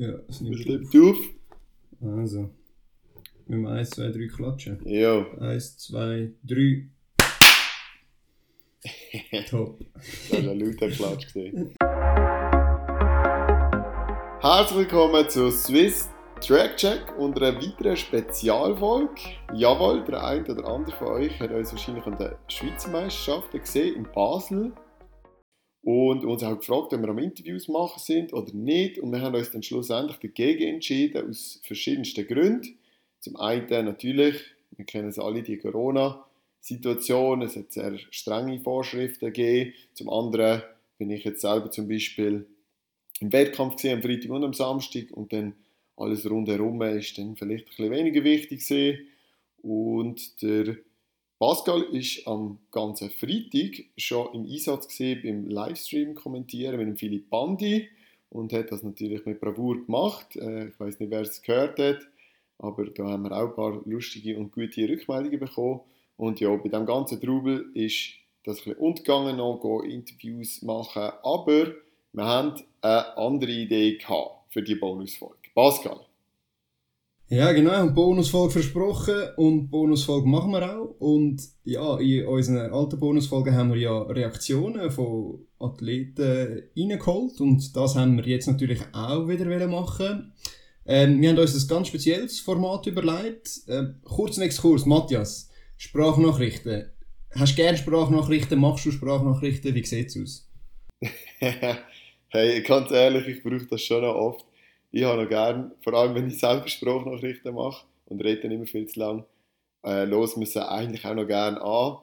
Ja, es nimmt Schleppt auf. Also. Müssen wir 1, 2, 3 klatschen. Ja. 1, 2, 3. Top. Das war ein lauter Klatsch. Gewesen. Herzlich willkommen zu Swiss Track Check und einer weiteren Spezialfolge. Jawohl, der eine oder andere von euch hat uns wahrscheinlich an der Schweizer Meisterschaft gesehen in Basel und uns auch gefragt, ob wir am Interviews machen sind oder nicht. Und wir haben uns dann schlussendlich dagegen entschieden, aus verschiedensten Gründen. Zum einen natürlich, wir kennen es alle, die Corona-Situation. Es hat sehr strenge Vorschriften gegeben. Zum anderen bin ich jetzt selber zum Beispiel im Wettkampf gesehen am Freitag und am Samstag und dann alles rundherum ist dann vielleicht ein bisschen weniger wichtig gewesen. Und der Pascal ist am ganzen Freitag schon im Einsatz gesehen beim Livestream kommentieren mit dem Philipp Bandi und hat das natürlich mit Bravour gemacht. Äh, ich weiß nicht, wer es gehört hat, aber da haben wir auch ein paar lustige und gute Rückmeldungen bekommen. Und ja, bei dem ganzen Trubel ist das ein bisschen untergegangen, noch Interviews machen, aber wir haben eine andere Idee für die Bonusfolge. Pascal. Ja, genau, eine Bonusfolge versprochen und Bonusfolge machen wir auch. Und ja, in unseren alten Bonusfolgen haben wir ja Reaktionen von Athleten reingeholt und das haben wir jetzt natürlich auch wieder machen. Ähm, wir haben uns ein ganz spezielles Format überlegt. Ähm, kurzen Exkurs, Matthias, Sprachnachrichten. Hast du gerne Sprachnachrichten? Machst du Sprachnachrichten? Wie sieht es aus? hey, ganz ehrlich, ich brauche das schon noch oft ich habe noch gern, vor allem wenn ich selber Sprachnachrichten mache und rede nicht mehr viel zu lang, äh, los sie eigentlich auch noch gern an.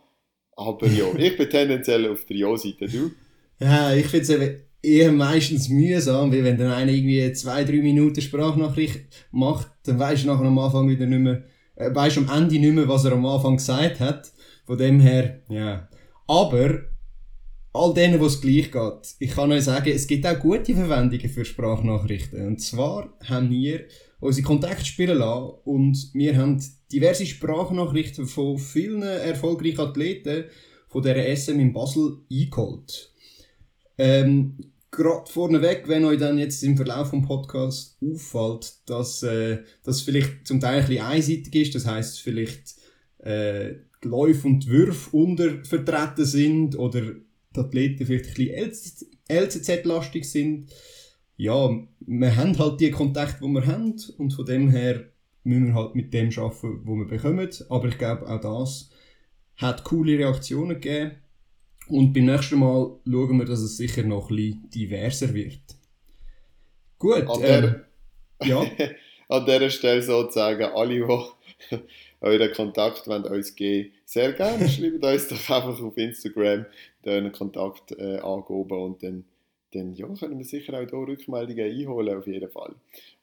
Aber ja, ich bin tendenziell auf der Ja-Seite, du? Ja, ich finde es eher meistens mühsam, weil wenn dann einer irgendwie zwei, drei Minuten Sprachnachricht macht, dann weisst du nachher am Anfang wieder nicht mehr, äh, weisst am Ende nicht mehr, was er am Anfang gesagt hat. Von dem her, ja. Aber all denen, wo es gleich geht, ich kann euch sagen, es gibt auch gute Verwendungen für Sprachnachrichten. Und zwar haben wir unsere Kontakte spielen lassen und wir haben diverse Sprachnachrichten von vielen erfolgreichen Athleten von der SM in Basel eingeholt. Ähm, Gerade vorneweg, wenn euch dann jetzt im Verlauf des Podcasts auffällt, dass äh, das vielleicht zum Teil ein bisschen einseitig ist, das heißt vielleicht äh, die Läufe und die Würfe untervertreten sind oder die Athleten vielleicht ein bisschen LCZ-lastig sind. Ja, wir haben halt die Kontakte, die wir haben und von dem her müssen wir halt mit dem arbeiten, wo wir bekommen. Aber ich glaube, auch das hat coole Reaktionen gegeben. Und beim nächsten Mal schauen wir, dass es sicher noch ein bisschen diverser wird. Gut. An, der, ähm, ja. an dieser Stelle sozusagen, alle, die euren Kontakt wollt uns geben sehr gerne. Schreibt uns doch einfach auf Instagram einen Kontakt äh, angeben und dann, dann ja, können wir sicher auch hier Rückmeldungen einholen, auf jeden Fall.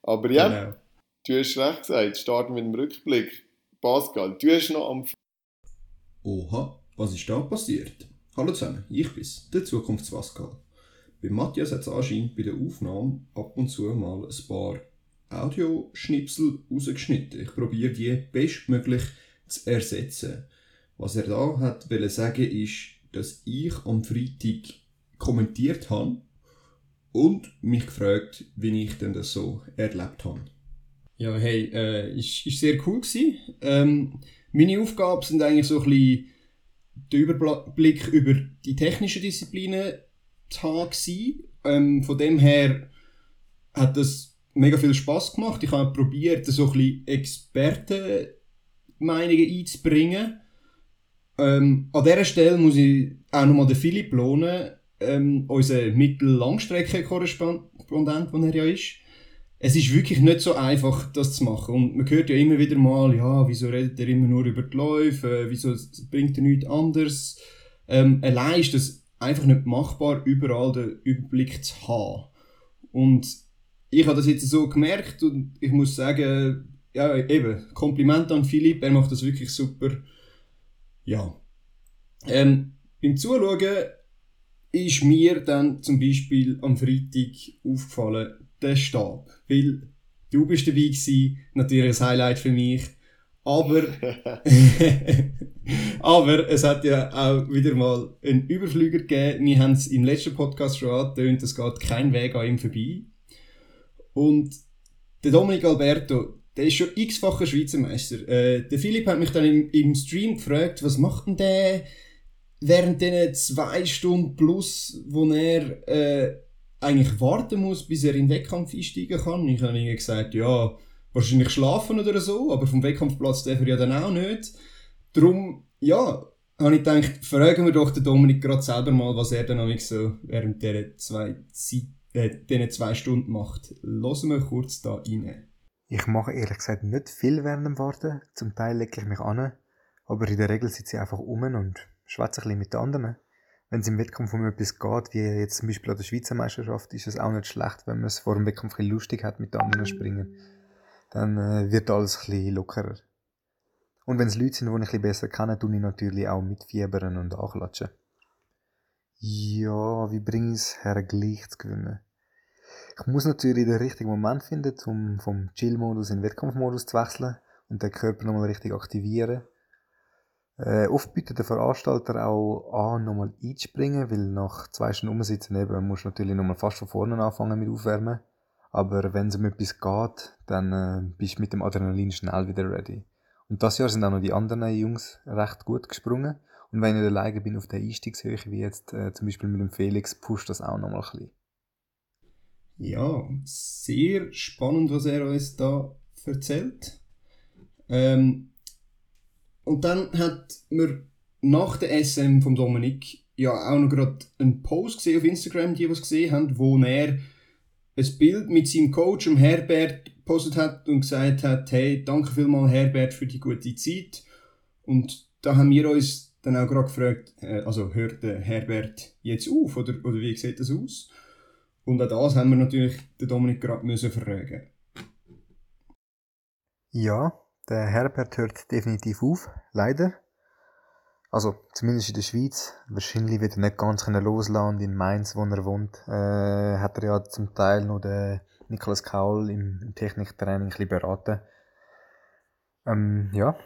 Aber ja, genau. du hast recht gesagt, starten mit dem Rückblick. Pascal, du hast noch am... Oha, was ist da passiert? Hallo zusammen, ich bin's, der Zukunftspascal. Bei Matthias hat es anscheinend bei der Aufnahme ab und zu mal ein paar Audioschnipsel rausgeschnitten. Ich probiere die bestmöglich zu ersetzen. Was er da hat wollte sagen ist, dass ich am Freitag kommentiert habe und mich gefragt, wie ich denn das so erlebt habe. Ja, hey, äh, ist, ist sehr cool gewesen. Ähm, meine Aufgaben sind eigentlich so ein bisschen der Überblick über die technischen Disziplinen zu haben ähm, Von dem her hat das mega viel Spaß gemacht. Ich habe probiert, so ein bisschen Expertenmeinungen einzubringen. Ähm, an dieser Stelle muss ich auch nochmal den Philipp lohnen, ähm, unser Mittel-Langstrecke-Korrespondent, der er ja ist. Es ist wirklich nicht so einfach, das zu machen. Und man hört ja immer wieder mal, ja, wieso redet er immer nur über die Läufe, äh, wieso bringt er nichts anderes. Ähm, allein ist das einfach nicht machbar, überall den Überblick zu haben. Und ich habe das jetzt so gemerkt und ich muss sagen, ja, eben, Kompliment an Philipp, er macht das wirklich super. Ja. Ähm, beim Zuschauen ist mir dann zum Beispiel am Freitag aufgefallen, der Stab. Weil du bist dabei gewesen, natürlich ein Highlight für mich. Aber, aber es hat ja auch wieder mal einen Überflüger gegeben. Wir haben es im letzten Podcast schon angetönt, es geht kein Weg an ihm vorbei. Und der Dominik Alberto, der ist schon x-facher Schweizer Meister. Äh, der Philipp hat mich dann im, im Stream gefragt, was macht denn der während diesen zwei Stunden plus, wo er äh, eigentlich warten muss, bis er in den Wettkampf einsteigen kann. Ich habe ihm gesagt, ja, wahrscheinlich schlafen oder so, aber vom Wettkampfplatz darf er ja dann auch nicht. Darum, ja, habe ich gedacht, fragen wir doch den Dominik gerade selber mal, was er dann so während dieser zwei, äh, diesen zwei Stunden macht. Lassen wir kurz da rein. Ich mache ehrlich gesagt nicht viel während dem Warten. Zum Teil lege ich mich an, aber in der Regel sitze ich einfach um und schwätze ein bisschen mit den anderen. Wenn es im Wettkampf um etwas geht, wie jetzt zum Beispiel an der Schweizer Meisterschaft, ist es auch nicht schlecht, wenn man es vor dem Wettkampf ein lustig hat mit den anderen springen. Dann äh, wird alles ein bisschen lockerer. Und wenn es Leute sind, die ich ein bisschen besser kenne, tue ich natürlich auch mitfiebern und anklatschen. Ja, wie bringe ich es her, gleich zu gewinnen? Ich muss natürlich den richtigen Moment finden, um vom Chill-Modus in den Wettkampfmodus zu wechseln und den Körper nochmal richtig aktivieren. Äh, oft bietet der Veranstalter auch an, nochmal einzuspringen, weil nach zwei Stunden umsitzen eben musst du natürlich nochmal fast von vorne anfangen mit Aufwärmen. Aber wenn es um etwas geht, dann äh, bist du mit dem Adrenalin schnell wieder ready. Und das Jahr sind auch noch die anderen Jungs recht gut gesprungen. Und wenn ich alleine bin auf der Einstiegshöhe, wie jetzt äh, zum Beispiel mit dem Felix, pusht das auch nochmal ein bisschen. Ja, sehr spannend, was er uns da erzählt. Ähm, und dann hat man nach der SM von Dominik ja auch noch gerade einen Post gesehen auf Instagram, die was gesehen haben, wo er ein Bild mit seinem Coach, dem Herbert, gepostet hat und gesagt hat, hey, danke vielmals Herbert für die gute Zeit. Und da haben wir uns dann auch gerade gefragt, äh, also hört der Herbert jetzt auf oder, oder wie sieht das aus? Und auch das haben wir natürlich den Dominik gerade müssen fragen. Ja, der Herbert hört definitiv auf, leider. Also, zumindest in der Schweiz. Wahrscheinlich wird er nicht ganz loslassen in Mainz, wo er wohnt. Äh, hat er ja zum Teil noch den Niklas Kaul im, im Techniktraining ein bisschen beraten. Ähm, ja,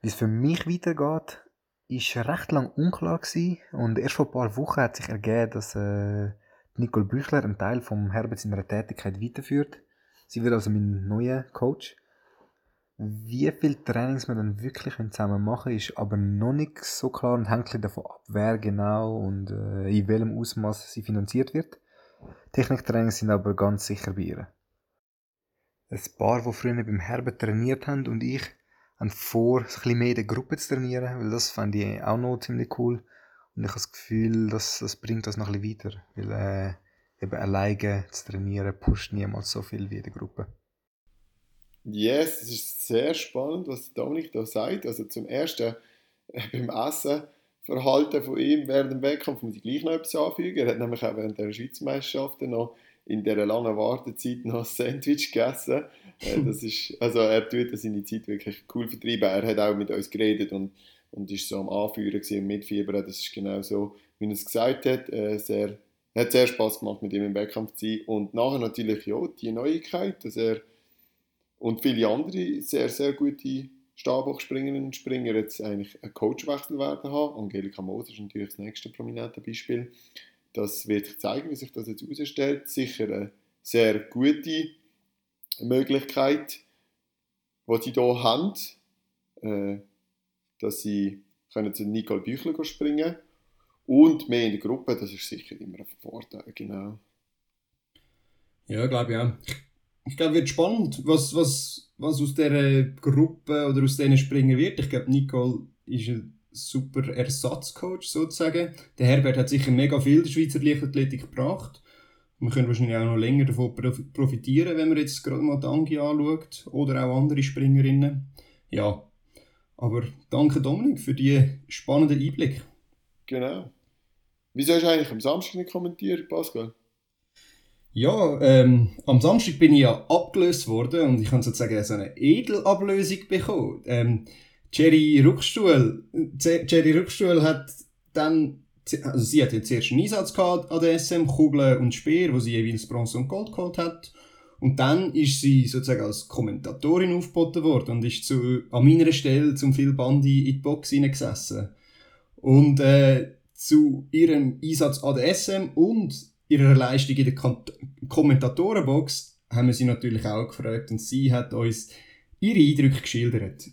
wie es für mich weitergeht, ist recht lang unklar gewesen. Und erst vor ein paar Wochen hat sich ergeben, dass äh, Nicole Büchler einen Teil vom Herbert seiner Tätigkeit weiterführt. Sie wird also mein neuer Coach. Wie viele Trainings wir dann wirklich zusammen machen, ist aber noch nicht so klar und hängt davon ab, wer genau und äh, in welchem Ausmaß sie finanziert wird. Techniktrainings sind aber ganz sicher bei ihr. Ein paar, die früher beim Herbert trainiert haben und ich, haben vor, ein bisschen mehr in der Gruppe zu trainieren, weil das fand ich auch noch ziemlich cool. Und ich habe das Gefühl, dass das bringt das noch ein bisschen weiter, weil äh, eben alleine zu trainieren pusht niemals so viel wie in der Gruppe. Yes, es ist sehr spannend, was Dominik da sagt. Also zum Ersten äh, beim Essen Verhalten von ihm während dem Wettkampf muss ich gleich noch etwas anfügen. Er hat nämlich auch während der Schweizmeisterschaften noch in dieser langen Wartezeit noch ein Sandwich gegessen. Das ist, also er tut seine Zeit wirklich cool vertrieben. Er hat auch mit uns geredet und, und ist so am Anführen und mitfiebern. Das ist genau so, wie er es gesagt hat. Äh, sehr, hat sehr Spaß gemacht, mit ihm im Wettkampf zu sein. Und nachher natürlich ja, die Neuigkeit, dass er und viele andere sehr, sehr gute Stabhochspringerinnen und Springer jetzt eigentlich einen Coachwechsel werden haben. Angelika Moser ist natürlich das nächste prominente Beispiel. Das wird sich zeigen, wie sich das jetzt herausstellt. Sicher eine sehr gute Möglichkeit, die sie hier haben, äh, dass sie können zu Nicole Büchler springen und mehr in der Gruppe, das ist sicher immer ein Vorteil, genau. Ja, glaube auch. Ich glaube, wird spannend, was, was was aus dieser Gruppe oder aus denen springen wird. Ich glaube, Nicole ist ein super Ersatzcoach sozusagen. Der Herbert hat sicher mega viel der Schweizer Leichtathletik gebracht. Wir können wahrscheinlich auch noch länger davon profitieren, wenn man jetzt gerade mal Dangi anschaut oder auch andere Springerinnen. Ja, aber danke Dominik für die spannenden Einblick. Genau. Wieso hast du eigentlich am Samstag nicht kommentiert, Pascal? Ja, ähm, am Samstag bin ich ja abgelöst worden und ich habe sozusagen so eine Edelablösung bekommen. Ähm, Jerry Rückstuhl, Jerry Rückstuhl hat dann, also sie hat jetzt zuerst einen Einsatz gehabt an der SM, Kugeln und Speer, wo sie jeweils Bronze und Gold geholt hat. Und dann ist sie sozusagen als Kommentatorin aufgeboten worden und ist zu, an meiner Stelle zum Phil Bandi in die Box hineingesessen. Und äh, zu ihrem Einsatz an der SM und ihrer Leistung in der Kommentatorenbox haben wir sie natürlich auch gefragt und sie hat uns ihre Eindrücke geschildert.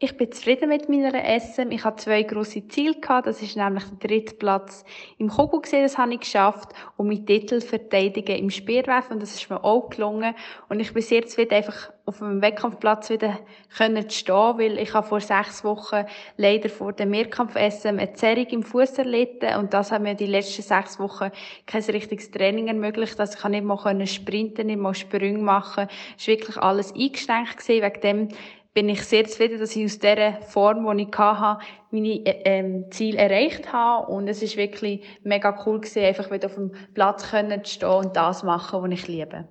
Ich bin zufrieden mit meiner SM. Ich hatte zwei grosse Ziele gehabt. Das ist nämlich der dritte Platz im Kogu gesehen, das habe ich geschafft. Und mein Titel verteidigen im Speerwerfen. Und das ist mir auch gelungen. Und ich bin sehr zufrieden, einfach auf dem Wettkampfplatz wieder können stehen, weil ich habe vor sechs Wochen leider vor dem Mehrkampf-SM eine Zerrung im Fuß erlitten. Und das hat mir die letzten sechs Wochen kein richtiges Training ermöglicht. Also ich nicht mal sprinten, nicht mal Sprünge machen. Es war wirklich alles eingeschränkt gewesen. Wegen dem bin ich sehr zufrieden, dass ich aus dieser Form, die ich hatte, meine äh, ähm, Ziele erreicht habe. Und es ist wirklich mega cool gewesen, einfach wieder auf dem Platz zu stehen und das machen, was ich liebe.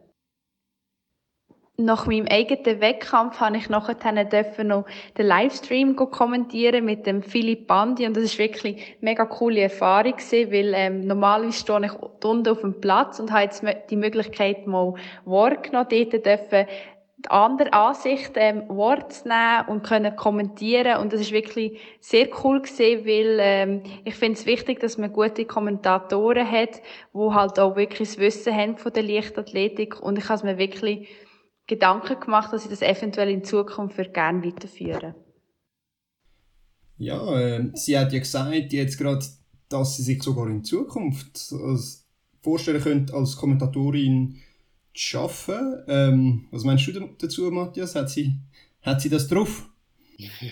Nach meinem eigenen Wettkampf habe ich nachher dürfen noch den Livestream kommentieren mit dem Philipp Bandi und das ist wirklich eine mega coole Erfahrung weil ähm, normalerweise stehe ich unten auf dem Platz und habe jetzt die Möglichkeit mal wahrgenommen, dort dürfen die andere Ansicht ähm, Wort zu nehmen und können kommentieren und das ist wirklich sehr cool gesehen, weil ähm, ich finde es wichtig, dass man gute Kommentatoren hat, wo halt auch wirklich das Wissen haben von der Leichtathletik und ich habe mir wirklich Gedanken gemacht, dass ich das eventuell in Zukunft für gerne weiterführen. Ja, äh, sie hat ja gesagt jetzt gerade, dass sie sich sogar in Zukunft als vorstellen könnte als Kommentatorin zu arbeiten. Ähm, was meinst du dazu, Matthias? Hat sie, hat sie das drauf?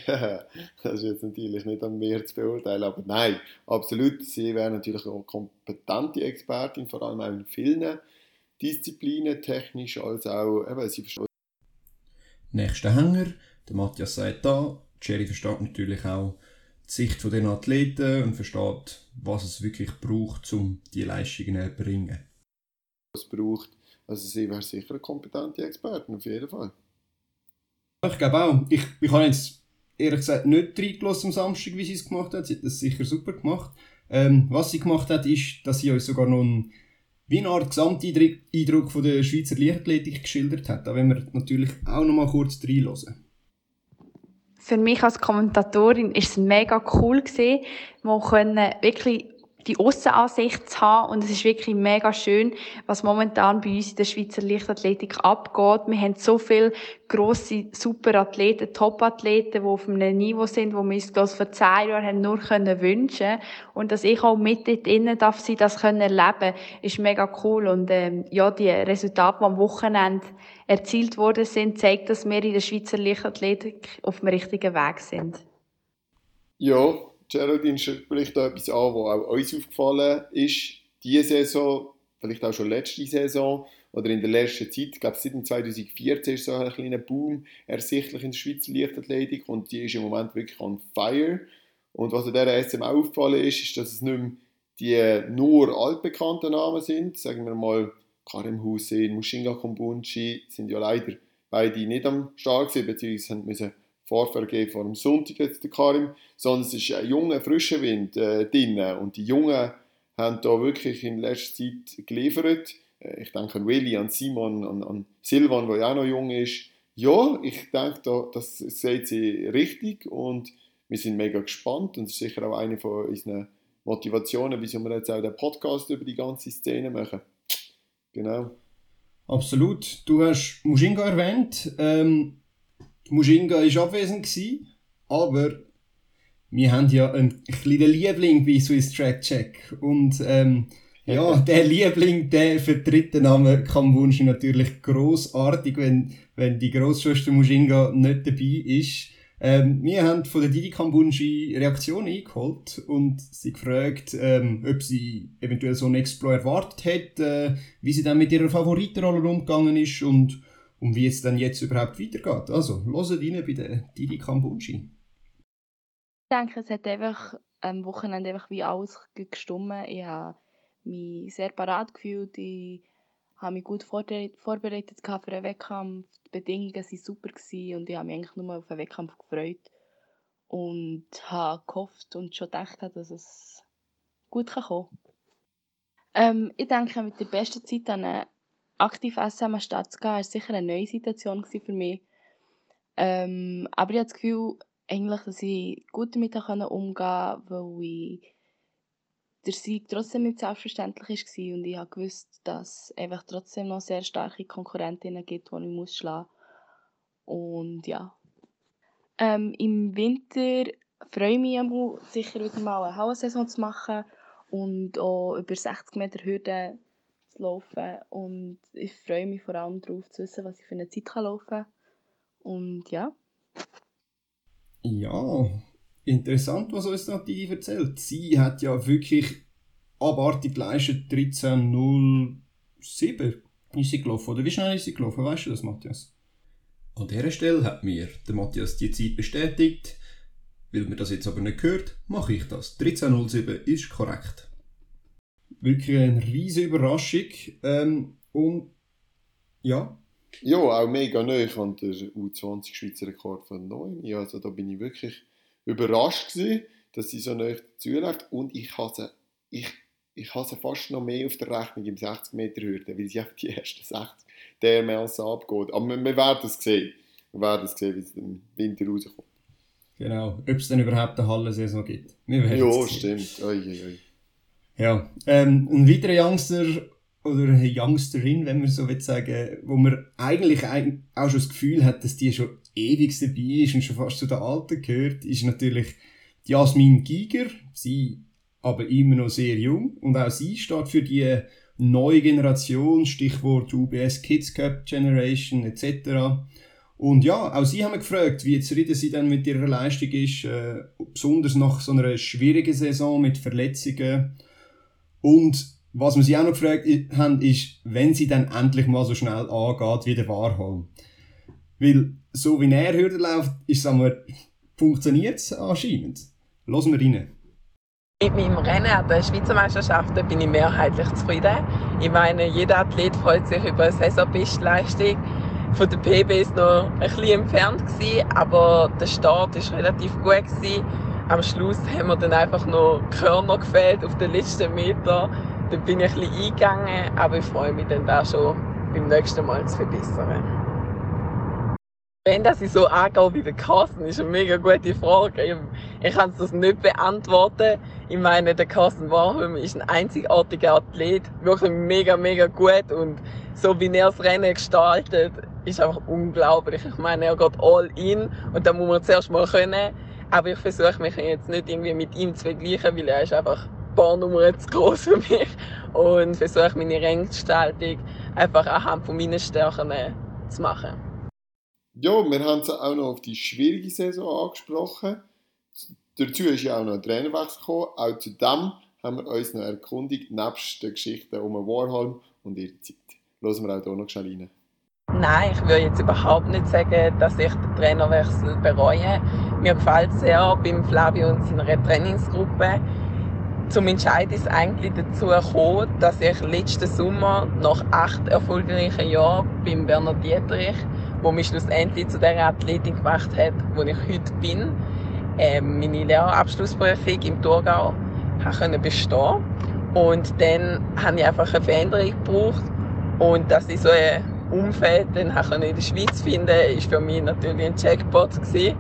Ja, das ist jetzt natürlich nicht an mir zu beurteilen, aber nein, absolut. Sie wäre natürlich eine kompetente Expertin, vor allem auch in vielen Disziplinen, technisch als auch, eben, sie versteht. Nächster Hänger, der Matthias sagt da, Jerry versteht natürlich auch die Sicht der Athleten und versteht, was es wirklich braucht, um die Leistungen zu erbringen. Was braucht also sie wäre sicher eine kompetente Expertin, auf jeden Fall. Ich glaube auch. Ich, ich habe jetzt ehrlich gesagt nicht reingelassen am Samstag, wie sie es gemacht hat. Sie hat das sicher super gemacht. Ähm, was sie gemacht hat, ist, dass sie uns sogar noch einen, wie eine Art Gesamteindruck von der Schweizer Leichtathletik geschildert hat. Da wollen wir natürlich auch noch mal kurz reinlassen. Für mich als Kommentatorin ist es mega cool gewesen, wir können wirklich die Aussenansicht zu haben. Und es ist wirklich mega schön, was momentan bei uns in der Schweizer Leichtathletik abgeht. Wir haben so viele grosse Superathleten, Topathleten, die auf einem Niveau sind, wo wir uns bloß vor zehn Jahren haben nur können wünschen Und dass ich auch mit dort innen darf sie das können erleben, ist mega cool. Und, ähm, ja, die Resultate, die am Wochenende erzielt worden sind, zeigt, dass wir in der Schweizer Leichtathletik auf dem richtigen Weg sind. Ja, Geraldine spricht da etwas an, was auch uns aufgefallen ist, diese Saison, vielleicht auch schon letzte Saison oder in der letzten Zeit, ich glaube seit 2014 ist so ein kleiner Boom ersichtlich in der Schweizer Leichtathletik und die ist im Moment wirklich on fire. Und was an dieser SM aufgefallen ist, ist, dass es nicht mehr die nur altbekannten Namen sind, sagen wir mal Karim Hussein, Mushinga Kombunchi, sind ja leider beide nicht am Start gewesen, beziehungsweise müssen Vorfahrt vor dem Sonntag jetzt der Karim, sondern es ist ein junger, frischer Wind äh, drin und die Jungen haben da wirklich in letzter Zeit geliefert. Äh, ich denke an Willi, an Simon, an, an Silvan, der ja auch noch jung ist. Ja, ich denke, da, das seht sie richtig und wir sind mega gespannt und das ist sicher auch eine von unseren Motivationen, wieso wir jetzt auch den Podcast über die ganze Szene machen. Genau. Absolut. Du hast Mushinga erwähnt. Ähm, Mushinga war abwesend, gewesen, aber wir haben ja einen kleinen Liebling bei Swiss Track Check. Und ähm, ja, der Liebling, der vertritt den Namen Kambunshi natürlich großartig, wenn, wenn die Großschwester Mushinga nicht dabei ist. Ähm, wir haben von der Didi Kambunshi Reaktion eingeholt und sie gefragt, ähm, ob sie eventuell so einen Explore erwartet hätte, äh, wie sie dann mit ihrer Favoritenrolle umgegangen ist und und wie es dann jetzt überhaupt weitergeht. Also, hört rein bei der Didi Kambunchi. Ich denke, es hat einfach am Wochenende einfach wie alles gestummen. Ich habe mich sehr parat gefühlt. Ich habe mich gut vorbereitet für einen Wettkampf. Die Bedingungen waren super und ich habe mich eigentlich nur auf den Wettkampf gefreut. Und habe gehofft und schon gedacht, dass es gut kommen kann. Ähm, ich denke, mit der besten Zeit dann aktiv SM anstatt zu gehen, war sicher eine neue Situation für mich. Ähm, aber ich habe das Gefühl, eigentlich, dass ich gut damit umgehen konnte, weil ich der Sieg trotzdem nicht selbstverständlich war und ich gewusst, dass es trotzdem noch sehr starke Konkurrentinnen gibt, die ich muss schlagen muss. Und ja. Ähm, Im Winter freue ich mich sicher wieder mal eine Hallensaison zu machen und auch über 60 Meter Hürden laufen. Und ich freue mich vor allem darauf zu wissen, was ich für eine Zeit kann laufen kann. Und ja. Ja, interessant, was uns Nati erzählt. Sie hat ja wirklich abartig geleistet, 13.07 ist sie gelaufen. Oder wie schnell ist sie gelaufen? Weißt du das, Matthias? An dieser Stelle hat mir der Matthias die Zeit bestätigt. Weil mir das jetzt aber nicht gehört, mache ich das. 13.07 ist korrekt. Wirklich eine riesige Überraschung. Ähm, und ja. Ja, auch mega neu. Ich habe den U20 Schweizer Rekord von 9. Also da bin ich wirklich überrascht gewesen, dass sie so neu zuläuft. Und ich habe ich, ich habe fast noch mehr auf der Rechnung im 60 Meter Hürde, weil sie einfach die ersten 60 dermaßen abgeht. Aber wir, wir werden es sehen. Wir werden es sehen, wie es im Winter rauskommt. Genau, ob es denn überhaupt eine Hallensaison gibt. ja, stimmt. Oi, oi, oi. Ja, ähm, ein weiterer Youngster oder eine Youngsterin, wenn man so will sagen, wo man eigentlich auch schon das Gefühl hat, dass die schon ewig dabei ist und schon fast zu den Alten gehört, ist natürlich Jasmin Giger. Sie aber immer noch sehr jung und auch sie steht für die neue Generation, Stichwort UBS Kids Cup Generation etc. Und ja, auch sie haben gefragt, wie zufrieden sie dann mit ihrer Leistung ist, äh, besonders nach so einer schwierigen Saison mit Verletzungen. Und was wir sie auch noch gefragt haben, ist, wenn sie dann endlich mal so schnell angeht wie der Warholm. Weil, so wie er Hürden läuft, ist es funktioniert es anscheinend. Hören wir rein. Mit meinem Rennen an den Schweizer Meisterschaften bin ich mehrheitlich zufrieden. Ich meine, jeder Athlet freut sich über eine Saisonbestleistung von der PB ist noch ein bisschen entfernt aber der Start ist relativ gut gewesen. Am Schluss haben wir dann einfach noch Körner gefehlt auf den letzten Meter. Dann bin ich ein bisschen eingegangen, aber ich freue mich dann da schon beim nächsten Mal zu verbessern. Wenn das ich so angehe wie der Carsten, ist eine mega gute Frage. Ich, ich kann das nicht beantworten. Ich meine, der Carsten Warholm ist ein einzigartiger Athlet, wirklich mega, mega gut und so wie er das Rennen gestaltet, ist einfach unglaublich. Ich meine, er geht all in und da muss man zuerst mal können. Aber ich versuche mich jetzt nicht irgendwie mit ihm zu vergleichen, weil er ist einfach ein paar Nummern zu groß für mich und versuche meine Renngestaltung einfach anhand von meinen Stärken zu machen. Ja, wir haben es auch noch auf die schwierige Saison angesprochen. Dazu ist ja auch noch ein Trainerwechsel gekommen. Auch zu dem haben wir uns noch erkundigt, nebst den Geschichten um Warholm und ihre Zeit. Hören wir auch hier noch schnell rein. Nein, ich würde jetzt überhaupt nicht sagen, dass ich den Trainerwechsel bereue. Mir gefällt es sehr beim Flavio und seiner Trainingsgruppe. Zum Entscheid ist eigentlich dazu gekommen, dass ich letzten Sommer nach acht erfolgreichen Jahren beim Werner Dietrich, wo mich schlussendlich zu der Athletin gemacht hat, wo ich heute bin, äh, meine Lehrabschlussprüfung im Thurgau bestehen bestehen Und dann habe ich einfach eine Veränderung gebraucht und dass ich so ein Umfeld dann in der Schweiz finden, ist für mich natürlich ein Jackpot gewesen.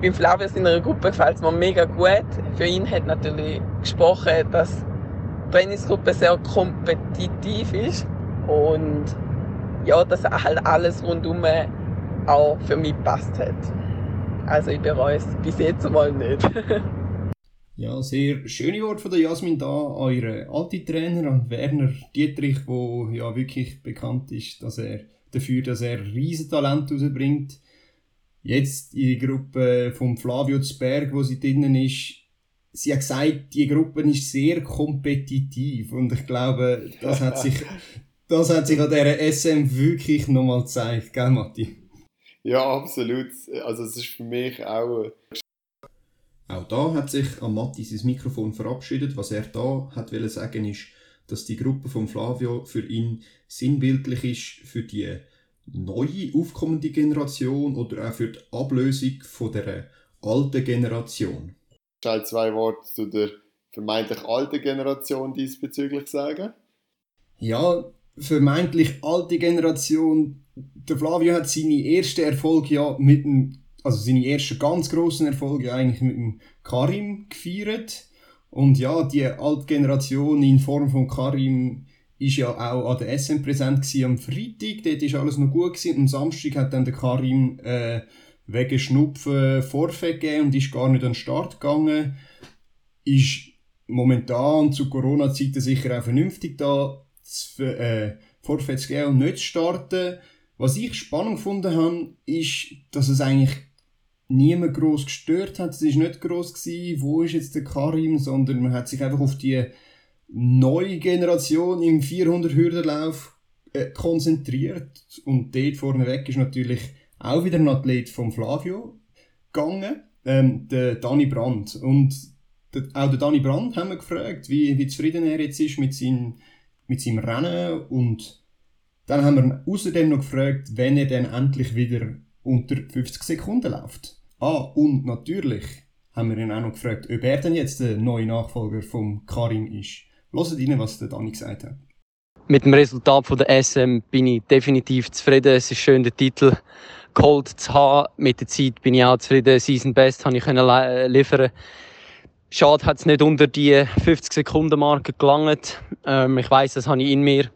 Beim Flavio in einer Gruppe gefällt es mir mega gut. Für ihn hat natürlich gesprochen, dass die Trainingsgruppe sehr kompetitiv ist und ja, dass halt alles rundum auch für mich passt hat. Also ich bereue es bis jetzt mal nicht. Ja, sehr schöne Worte von der Jasmin da an eure alte Trainer, an Werner Dietrich, wo ja wirklich bekannt ist, dass er dafür, dass er Riesentalent rausbringt. Jetzt in die Gruppe vom Flavio Zberg, wo sie drinnen ist, sie hat gesagt, die Gruppe ist sehr kompetitiv und ich glaube, das hat sich, das hat sich an dieser SM wirklich nochmal gezeigt, gell Matti? Ja, absolut. Also es ist für mich auch auch da hat sich am Matti sein Mikrofon verabschiedet. Was er da hat will sagen ist, dass die Gruppe von Flavio für ihn sinnbildlich ist für die neue aufkommende Generation oder auch für die Ablösung von der alten Generation. Schnell zwei Worte zu der vermeintlich alten Generation diesbezüglich sagen. Ja, vermeintlich alte Generation. Der Flavio hat seine ersten Erfolge ja mit dem also seine ersten ganz grossen Erfolge eigentlich mit dem Karim gefeiert. Und ja, die alte Generation in Form von Karim ist ja auch an der SM präsent am Freitag. Dort ist alles noch gut gewesen. Am Samstag hat dann der Karim äh, wegen Schnupfen Vorfeld gegeben und ist gar nicht an den Start gegangen. Ist momentan zu Corona-Zeiten sicher auch vernünftig da zu, äh, Vorfeld zu geben und nicht zu starten. Was ich spannend gefunden habe, ist, dass es eigentlich niemand groß gestört hat. Es ist nicht groß gewesen, wo ist jetzt der Karim, sondern man hat sich einfach auf die neue Generation im 400 Hürdenlauf äh, konzentriert und dort vorneweg ist natürlich auch wieder ein Athlet vom Flavio gegangen, ähm, der Dani Brandt und der, auch der Dani Brandt haben wir gefragt, wie, wie zufrieden er jetzt ist mit, sein, mit seinem Rennen und dann haben wir außerdem noch gefragt, wenn er dann endlich wieder unter 50 Sekunden läuft. Ah, und natürlich haben wir ihn auch noch gefragt, ob er denn jetzt der neue Nachfolger vom Karim ist. Hört rein, was der Dani gesagt hat. Mit dem Resultat von der SM bin ich definitiv zufrieden. Es ist schön, den Titel geholt zu haben. Mit der Zeit bin ich auch zufrieden. Season Best habe ich können liefern. Schade hat es nicht unter die 50 Sekunden Marke gelangt. Ähm, ich weiß, das habe ich in mir,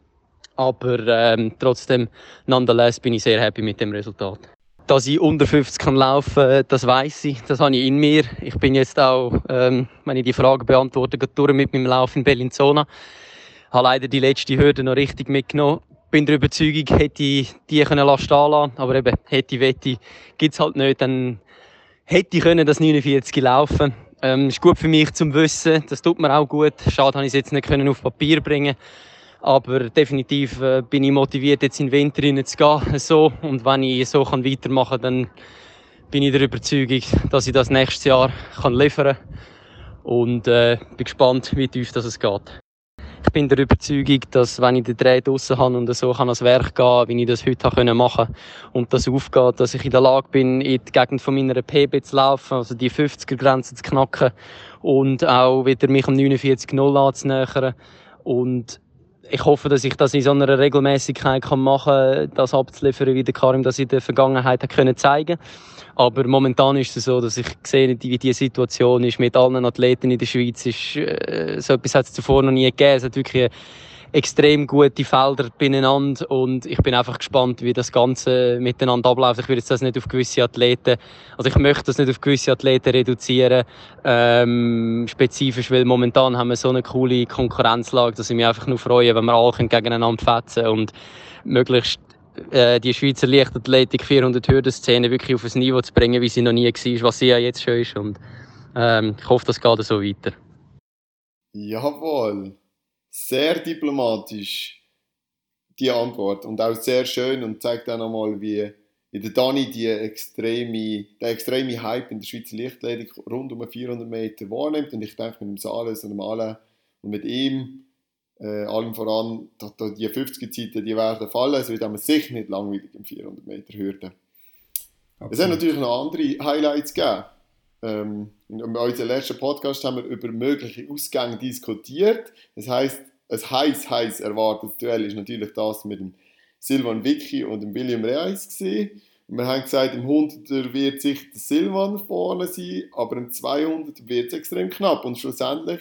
aber ähm, trotzdem, nonetheless, bin ich sehr happy mit dem Resultat. Dass ich unter 50 kann laufen, das weiß ich, das habe ich in mir. Ich bin jetzt auch, ähm, wenn ich die Frage beantworte, durch mit meinem Lauf in Bellinzona. Habe leider die letzte Hürde noch richtig mitgenommen. Bin der Überzeugung, hätte ich die können stehen lassen, aber eben, hätte, wette, gibt es halt nicht, dann hätte ich können das 49 laufen. Ähm, ist gut für mich zum Wissen, das tut mir auch gut. Schade, habe ich es jetzt nicht können auf Papier bringen aber definitiv äh, bin ich motiviert, jetzt in den Winter zu gehen. So. Und wenn ich so kann weitermachen kann, dann bin ich der Überzeugung, dass ich das nächstes Jahr kann liefern kann. Und äh, bin gespannt, wie tief das es geht. Ich bin der Überzeugung, dass wenn ich den Dreh draussen habe und so kann ans Werk gehen, wie ich das heute machen konnte und das aufgeht, dass ich in der Lage bin, in die Gegend von meiner PB zu laufen, also die 50er-Grenze zu knacken und auch wieder mich am 49-0 anzunähern. Und ich hoffe, dass ich das in so einer Regelmäßigkeit machen kann, das abzuliefern, wie der Karim das in der Vergangenheit hat können zeigen Aber momentan ist es so, dass ich sehe, wie die Situation ist mit allen Athleten in der Schweiz. Ist, äh, so etwas hat es zuvor noch nie gegeben. Es hat wirklich extrem gute Felder beieinander und ich bin einfach gespannt, wie das Ganze miteinander abläuft. Ich will das nicht auf gewisse Athleten, also ich möchte das nicht auf gewisse Athleten reduzieren, ähm, spezifisch, weil momentan haben wir so eine coole Konkurrenzlage, dass ich mich einfach nur freue, wenn wir alle gegeneinander fetzen und möglichst äh, die Schweizer Leichtathletik 400 Hürden-Szene wirklich auf ein Niveau zu bringen, wie sie noch nie war, was sie ja jetzt schon ist und ähm, ich hoffe, das geht so weiter. Jawohl sehr diplomatisch, die Antwort. Und auch sehr schön und zeigt auch nochmal, wie, wie der Dani die extreme, der extreme Hype in der Schweizer Lichtathletik rund um 400 Meter wahrnimmt. Und ich denke, mit dem Sales und dem Alle und mit ihm, äh, allem voran, dass die 50er-Zeiten, die werden fallen. Es wird aber sicher nicht langweilig im 400 Meter Hürden. Es hat natürlich noch andere Highlights gegeben. Ähm, in unserem letzten Podcast haben wir über mögliche Ausgänge diskutiert. Das heißt, ein heiß, heiß erwartetes Duell ist natürlich das mit dem Silvan Vicky und dem William Reis gesehen. Wir haben gesagt, im 100er wird sich der Silvan vorne sein, aber im 200 wird es extrem knapp. Und schlussendlich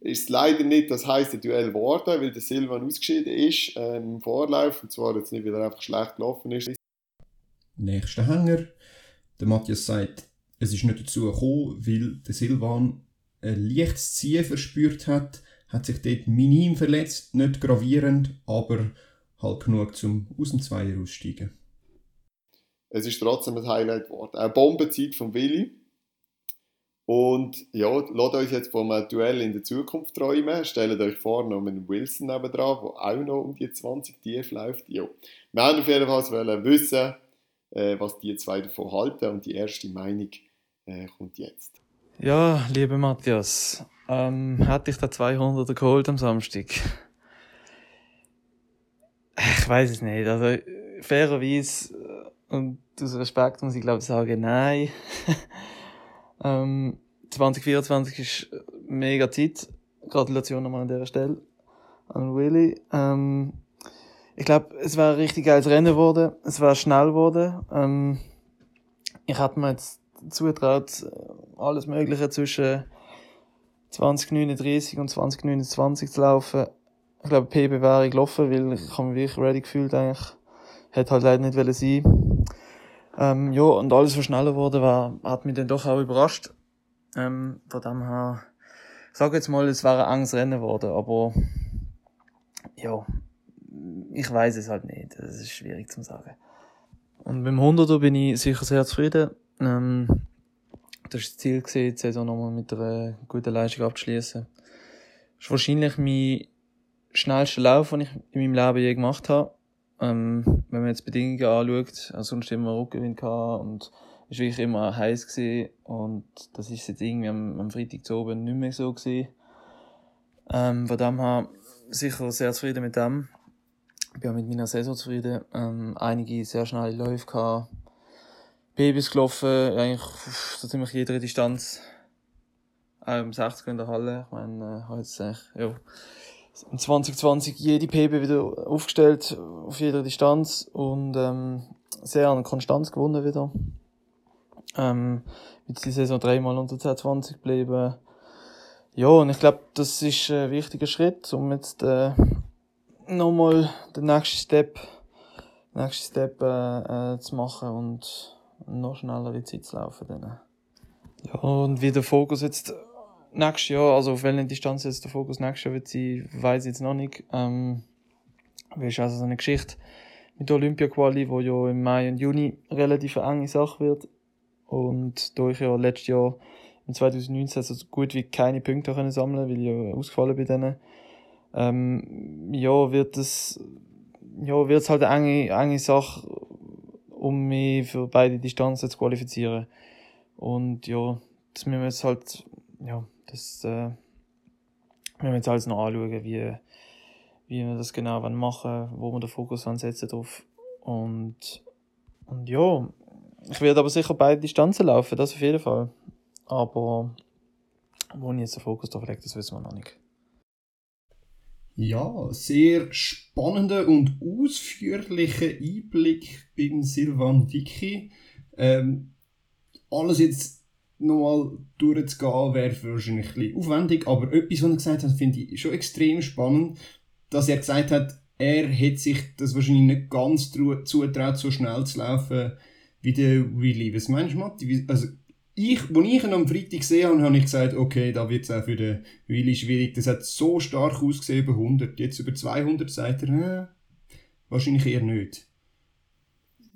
ist es leider nicht das heiße Duell geworden, weil der Silvan ausgeschieden ist äh, im Vorlauf. Und zwar jetzt nicht, weil er einfach schlecht gelaufen ist. Nächster Hänger. Der Matthias sagt, es ist nicht dazu gekommen, weil der Silvan ein leichtes Ziehen verspürt hat, hat sich dort minim verletzt, nicht gravierend, aber halt genug zum aus dem Zweier aussteigen. Es ist trotzdem ein Highlight geworden. Eine Bombenzeit von Willi. Und ja, lasst euch jetzt vom Duell in der Zukunft träumen. Stellt euch vor, noch mit Wilson nebendran, der auch noch um die 20 tief läuft. Ja. Wir haben auf jeden Fall wissen, äh, was die zwei davon halten und die erste Meinung äh, kommt jetzt. Ja, lieber Matthias, ähm, hatte ich da 200er geholt am Samstag? Ich weiß es nicht. Also, fairerweise äh, und aus Respekt muss ich glaube sagen, nein. ähm, 2024 ist mega Zeit. Gratulation nochmal an dieser Stelle an Willy. Ähm, ich glaube, es war ein richtig geiles Rennen geworden. Es war schnell geworden. Ähm, ich hatte mir jetzt zutraut, alles Mögliche zwischen 2039 und 2029 zu laufen. Ich glaube, PB wäre gelaufen, weil ich habe mich wirklich ready gefühlt eigentlich. Hätte halt leider nicht sein. Ähm, ja, und alles, was schneller wurde, war, hat mich dann doch auch überrascht. Ähm, von dem her, ich sage jetzt mal, es wäre ein enges Rennen geworden, aber ja, ich weiß es halt nicht. Das ist schwierig zu sagen. Und beim 100er bin ich sicher sehr zufrieden. Ähm, das war das Ziel, die Saison nochmal mit einer guten Leistung abzuschließen. Das ist wahrscheinlich mein schnellster Lauf, den ich in meinem Leben je gemacht habe. Ähm, wenn man jetzt Bedingungen anschaut, also sonst immer Rückenwind und es war wirklich immer heiß gewesen und das ist jetzt irgendwie am, am Freitag zu oben nicht mehr so gewesen. Ähm, von dem her sicher sehr zufrieden mit dem. Ich bin auch mit meiner Saison zufrieden. Ähm, einige sehr schnelle Läufe gehabt. Babys gelaufen, eigentlich so ziemlich jede Distanz. Auch im 60 in der Halle. Ich meine, äh, jetzt eigentlich, ja. In 2020 jede PB wieder aufgestellt, auf jeder Distanz und ähm, sehr an Konstanz gewonnen wieder. Ähm, mit dieser Saison dreimal unter 1020 geblieben. Ja, und ich glaube, das ist ein wichtiger Schritt, um jetzt äh, nochmal den nächsten Step, nächsten Step äh, äh, zu machen und noch schneller die Zeit zu laufen. Dann. Ja, und wie der Fokus jetzt nächstes Jahr, also auf welcher Distanz jetzt der Fokus nächstes Jahr wird sein, weiß ich jetzt noch nicht. Ähm, ist also so eine Geschichte mit der Olympia-Quali, wo ja im Mai und Juni relativ eine enge Sache wird. Und da ich ja letztes Jahr im 2019 so gut wie keine Punkte können sammeln weil ich ja ausgefallen bin denen, ähm, ja, wird es, ja, halt eine enge, enge Sache, um mich für beide Distanzen zu qualifizieren. Und ja, das müssen wir jetzt halt, ja, das, äh, müssen wir jetzt alles noch anschauen, wie, wie wir das genau machen wo wir den Fokus ansetzen drauf. Und, und ja, ich werde aber sicher beide Distanzen laufen, das auf jeden Fall. Aber wo ich jetzt den Fokus drauf lege, das wissen wir noch nicht. Ja, sehr spannender und ausführlicher Einblick beim Silvan Vicky. Ähm, alles jetzt nochmal durchzugehen, wäre wahrscheinlich ein bisschen aufwendig, aber etwas, was er gesagt hat, finde ich schon extrem spannend, dass er gesagt hat, er hätte sich das wahrscheinlich nicht ganz zutraut, so schnell zu laufen wie der Willy. Was meinst du, Matti? Also, ich, als ich ihn am Freitag gesehen habe, habe ich gesagt, okay, da wird es auch für den Willi schwierig. Das hat so stark ausgesehen über 100. Jetzt über 200 sagt er, äh, wahrscheinlich eher nicht.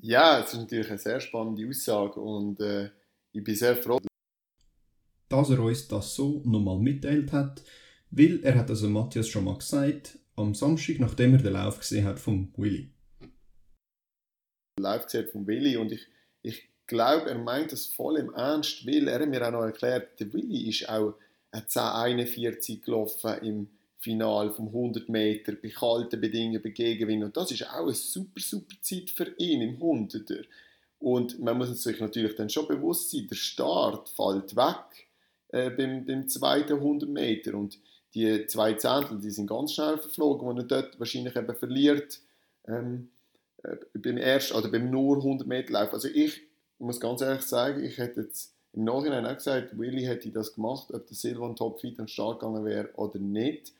Ja, es ist natürlich eine sehr spannende Aussage und äh, ich bin sehr froh, dass er uns das so nochmal mitteilt hat, weil er hat also Matthias schon mal gesagt, am Samstag, nachdem er den Lauf gesehen hat vom Willi. Live gesehen vom Willi und ich, ich glaube, er meint das voll im Ernst, weil er mir auch noch erklärt, der Willi ist auch ein 1041 gelaufen im Final vom 100 Meter bei kalten Bedingungen bei Gegenwind und das ist auch eine super, super Zeit für ihn im 100er. Und man muss sich natürlich dann schon bewusst sein, der Start fällt weg äh, beim, beim zweiten 100 Meter und die zwei Zehntel, die sind ganz schnell verflogen, wo er dort wahrscheinlich eben verliert ähm, äh, beim ersten oder beim nur 100 Meter Lauf. Also ich ich muss ganz ehrlich sagen, ich hätte jetzt im Nachhinein auch gesagt, Willy hätte das gemacht, ob der Silvan topfit und stark gegangen wäre oder nicht.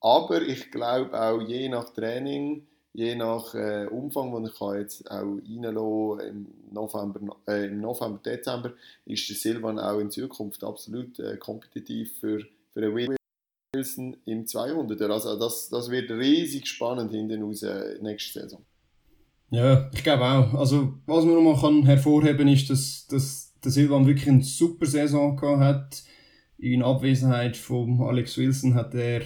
Aber ich glaube auch je nach Training, je nach äh, Umfang, den ich jetzt auch reinlassen im November, äh, im November, Dezember, ist der Silvan auch in Zukunft absolut äh, kompetitiv für, für einen Willy Wilson im 200er. Also das, das wird riesig spannend hinten raus äh, nächste Saison. Ja, ich glaube auch. Also, was man nochmal kann hervorheben ist, dass, dass der Silvan wirklich eine super Saison gehabt hat. In Abwesenheit von Alex Wilson hat er die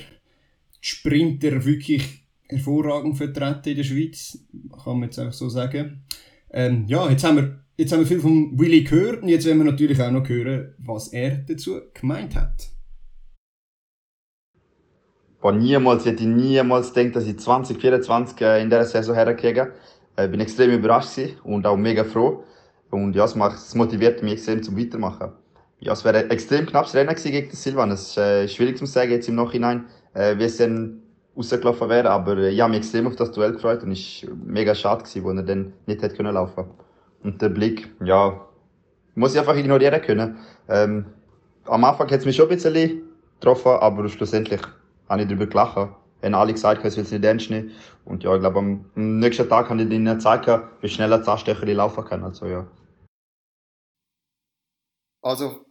Sprinter wirklich hervorragend vertreten in der Schweiz. Kann man jetzt einfach so sagen. Ähm, ja, jetzt haben, wir, jetzt haben wir viel von Willy gehört und jetzt werden wir natürlich auch noch hören, was er dazu gemeint hat. Boah, niemals hätte ich niemals gedacht, dass ich 2024 in dieser Saison herkriege. Ich bin extrem überrascht und auch mega froh. Und ja, es, macht, es motiviert mich extrem zum Weitermachen. Ja, es wäre ein extrem knappes Rennen gegen Silvan. Es ist äh, schwierig zu sagen jetzt im Nachhinein, äh, wie es dann rausgelaufen wäre. Aber äh, ich habe mich extrem auf das Duell gefreut und es war mega schade, gewesen, wo er dann nicht hätte können laufen Und der Blick, ja, muss ich einfach ignorieren können. Ähm, am Anfang hat es mich schon ein bisschen getroffen, aber schlussendlich habe ich darüber gelacht. Haben alle gesagt, es will nicht ernst. Und ja, ich glaube, am nächsten Tag habe ich ihnen gezeigt, wie schnell ein Zahnstecher laufen kann. Also, ja. Also,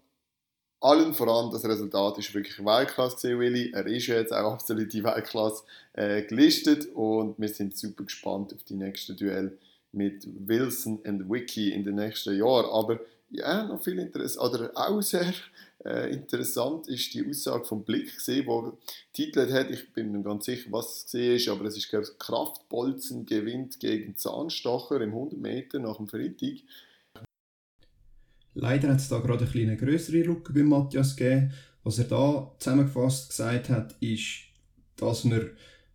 allen voran, das Resultat ist wirklich Weltklasse Willi. Er ist ja jetzt auch absolut die Weltklasse äh, gelistet und wir sind super gespannt auf die nächsten Duell mit Wilson und Wiki in den nächsten Jahren. Aber ja, noch viel interessant, oder auch sehr äh, interessant ist die Aussage vom Blick gesehen, wo Titel hat, ich bin mir ganz sicher, was es gesehen ist, aber es ist glaube ich, Kraftbolzen gewinnt gegen Zahnstocher im 100 Meter nach dem Freitag. Leider hat es da gerade eine kleine größere Lücke bei Matthias gegeben. Was er da zusammengefasst gesagt hat, ist, dass man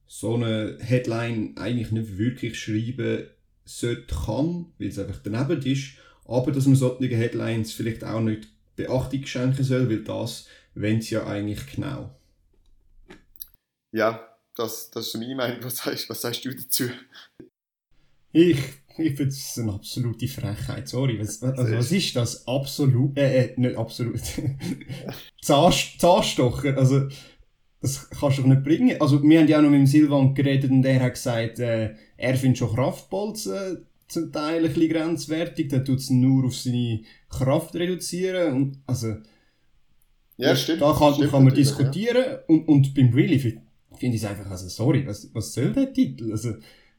so eine Headline eigentlich nicht wirklich schreiben sollte, kann, weil es einfach daneben ist, aber dass man solche Headlines vielleicht auch nicht Beachtung schenken soll, weil das wenn sie ja eigentlich genau. Ja, das, das ist meine Meinung. Was sagst, was sagst du dazu? Ich, ich finde es eine absolute Frechheit. Sorry, was, also, was ist das? Absolut, äh, äh nicht absolut. Zahnstocher, also, das kannst du doch nicht bringen. Also, wir haben ja auch noch mit dem Silvan geredet und der hat gesagt, äh, er findet schon Kraftbolzen zum Teil ein bisschen grenzwertig, dann tut es nur auf seine Kraft reduzieren und, also, ja, stimmt. Da kann, stimmt kann man diskutieren ja. und, und beim Willy finde find ich es einfach, also sorry, was, was soll der Titel? Also,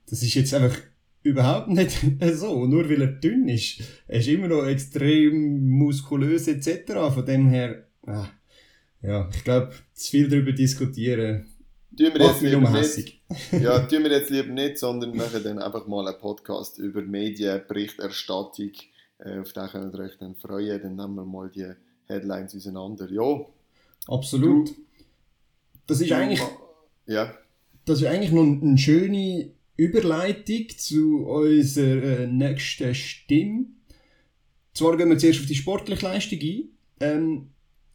das ist jetzt einfach überhaupt nicht so, nur weil er dünn ist. Er ist immer noch extrem muskulös etc. Von dem her, ah, ja, ich glaube, zu viel darüber diskutieren. Tun wir jetzt lieber nicht. ja, tun wir jetzt lieber nicht, sondern machen dann einfach mal einen Podcast über Medienberichterstattung. Äh, auf den könnt ihr euch dann freuen. Dann nehmen wir mal die Headlines auseinander. Ja. Absolut. Das ist eigentlich. Ja. Das ist eigentlich noch eine schöne Überleitung zu unserer äh, nächsten Stimme. Zwar gehen wir zuerst auf die sportliche Leistung ein. Ähm,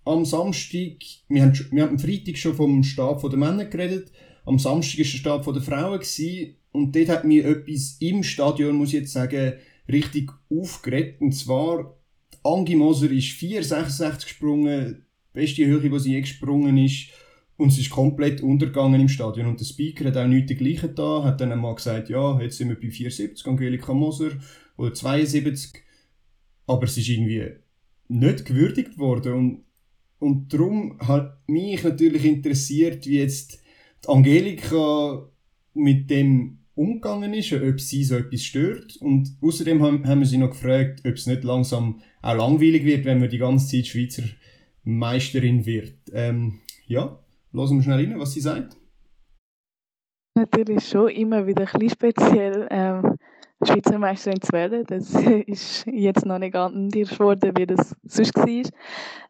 am Samstag, wir haben, wir haben am Freitag schon vom Stab der Männer geredet. Am Samstag war der Stab der Frauen. Gewesen, und dort hat mir etwas im Stadion, muss ich jetzt sagen, richtig aufgeregt. Und zwar, Angi Moser ist 4,66 gesprungen, die beste Höhe, die sie je gesprungen ist. Und sie ist komplett untergegangen im Stadion. Und der Speaker hat auch nichts dergleichen da, hat dann einmal gesagt, ja, jetzt sind wir bei 74, Angelika Moser, oder 72. Aber es ist irgendwie nicht gewürdigt worden. Und, und darum hat mich natürlich interessiert, wie jetzt die Angelika mit dem umgegangen ist, ob sie so etwas stört. Und außerdem haben, wir sie noch gefragt, ob es nicht langsam auch langweilig wird, wenn man die ganze Zeit Schweizer Meisterin wird. Ähm, ja, Hören wir schnell rein, was sie sagt. Natürlich schon immer wieder ein bisschen speziell, ähm, Schweizer Meisterin zu werden. Das ist jetzt noch nicht anders geworden, wie das sonst war.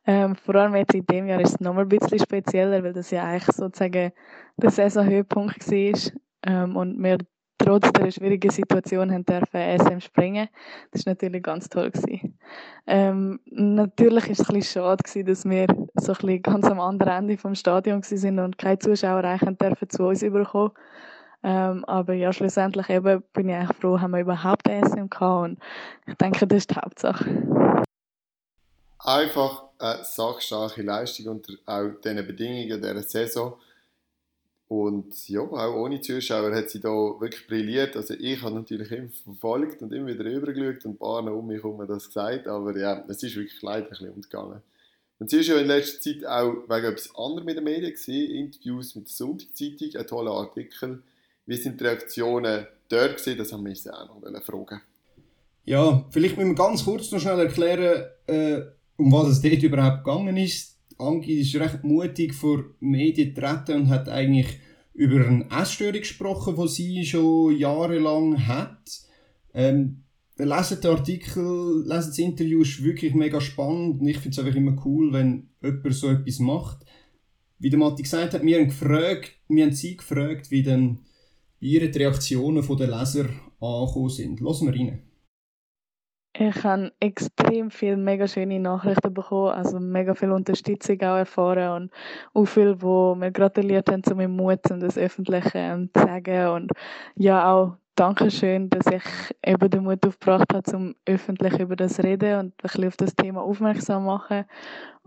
Ähm, vor allem jetzt in dem Jahr ist es noch ein bisschen spezieller, weil das ja eigentlich sozusagen der Saisonhöhepunkt war ähm, und wir trotz der schwierigen Situation haben dürfen SM springen. Das war natürlich ganz toll. Gewesen. Ähm, natürlich war es ein bisschen schade, gewesen, dass wir so ein bisschen ganz am anderen Ende vom Stadion waren und keine Zuschauer eigentlich dürfen zu uns überkommen. Ähm, aber ja, schlussendlich eben bin ich eigentlich froh, haben wir überhaupt SM gehabt und ich denke, das ist die Hauptsache. Einfach eine sachstarke Leistung unter auch diesen Bedingungen dieser Saison. Und ja, auch ohne Zuschauer hat sie da wirklich brilliert. Also ich habe natürlich immer verfolgt und immer wieder rübergeschaut und ein paar um mich herum das gesagt, aber ja, es ist wirklich leider ein bisschen umgegangen. Und sie ist ja in letzter Zeit auch wegen etwas anderem mit den Medien gesehen, Interviews mit der Sonntagszeitung, ein toller Artikel. Wie sind die Reaktionen dort gewesen? Das haben wir uns auch noch fragen. Ja, vielleicht müssen wir ganz kurz noch schnell erklären, äh, um was es dort überhaupt gegangen ist. Angi ist recht mutig vor Medien getreten und hat eigentlich über eine Essstörung gesprochen, die sie schon jahrelang hat. Ähm, lesen den Artikel, lesen das Interview, ist wirklich mega spannend und ich finde es einfach immer cool, wenn jemand so etwas macht. Wie der Matti gesagt hat, wir haben, gefragt, wir haben sie gefragt, wie denn ihre Reaktionen der Leser angekommen sind. Lassen wir rein. Ich habe extrem viele mega schöne Nachrichten bekommen, also mega viel Unterstützung auch erfahren und auch viele, die mir gratuliert haben zu meinem Mut, um das öffentlich ähm, zu sagen und ja auch Dankeschön, dass ich eben den Mut aufgebracht habe, um öffentlich über das zu reden und ein bisschen auf das Thema aufmerksam zu machen.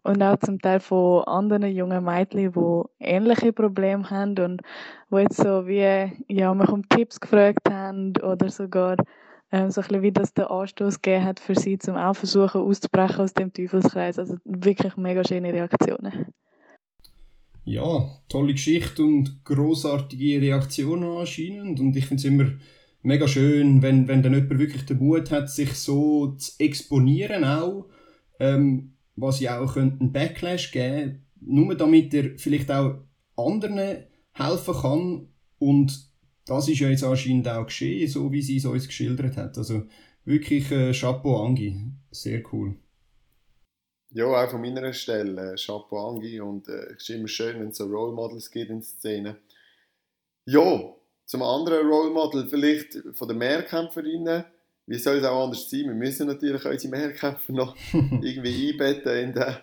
Und auch zum Teil von anderen jungen Mädchen, die ähnliche Probleme haben und die jetzt so wie, ja, mich um Tipps gefragt haben oder sogar ähm, so ein bisschen wie das den Anstoß gegeben hat für sie, zum auch versuchen auszubrechen aus dem Teufelskreis. Also wirklich mega schöne Reaktionen. Ja, tolle Geschichte und großartige Reaktionen anscheinend. Und ich finde es immer mega schön, wenn, wenn dann jemand wirklich den Mut hat, sich so zu exponieren auch, ähm, was ja auch einen Backlash geben nur damit er vielleicht auch anderen helfen kann und das ist ja jetzt anscheinend auch geschehen, so wie sie es uns geschildert hat. Also wirklich äh, Chapeau Angi, sehr cool. Ja, auch von meiner Stelle äh, Chapeau Angi und äh, es ist immer schön, wenn es so Role Models gibt in Szene. Ja, zum anderen Role Model vielleicht von den Mehrkämpferinnen. Wie soll es auch anders sein? Wir müssen natürlich unsere Mehrkämpfer noch irgendwie einbetten in den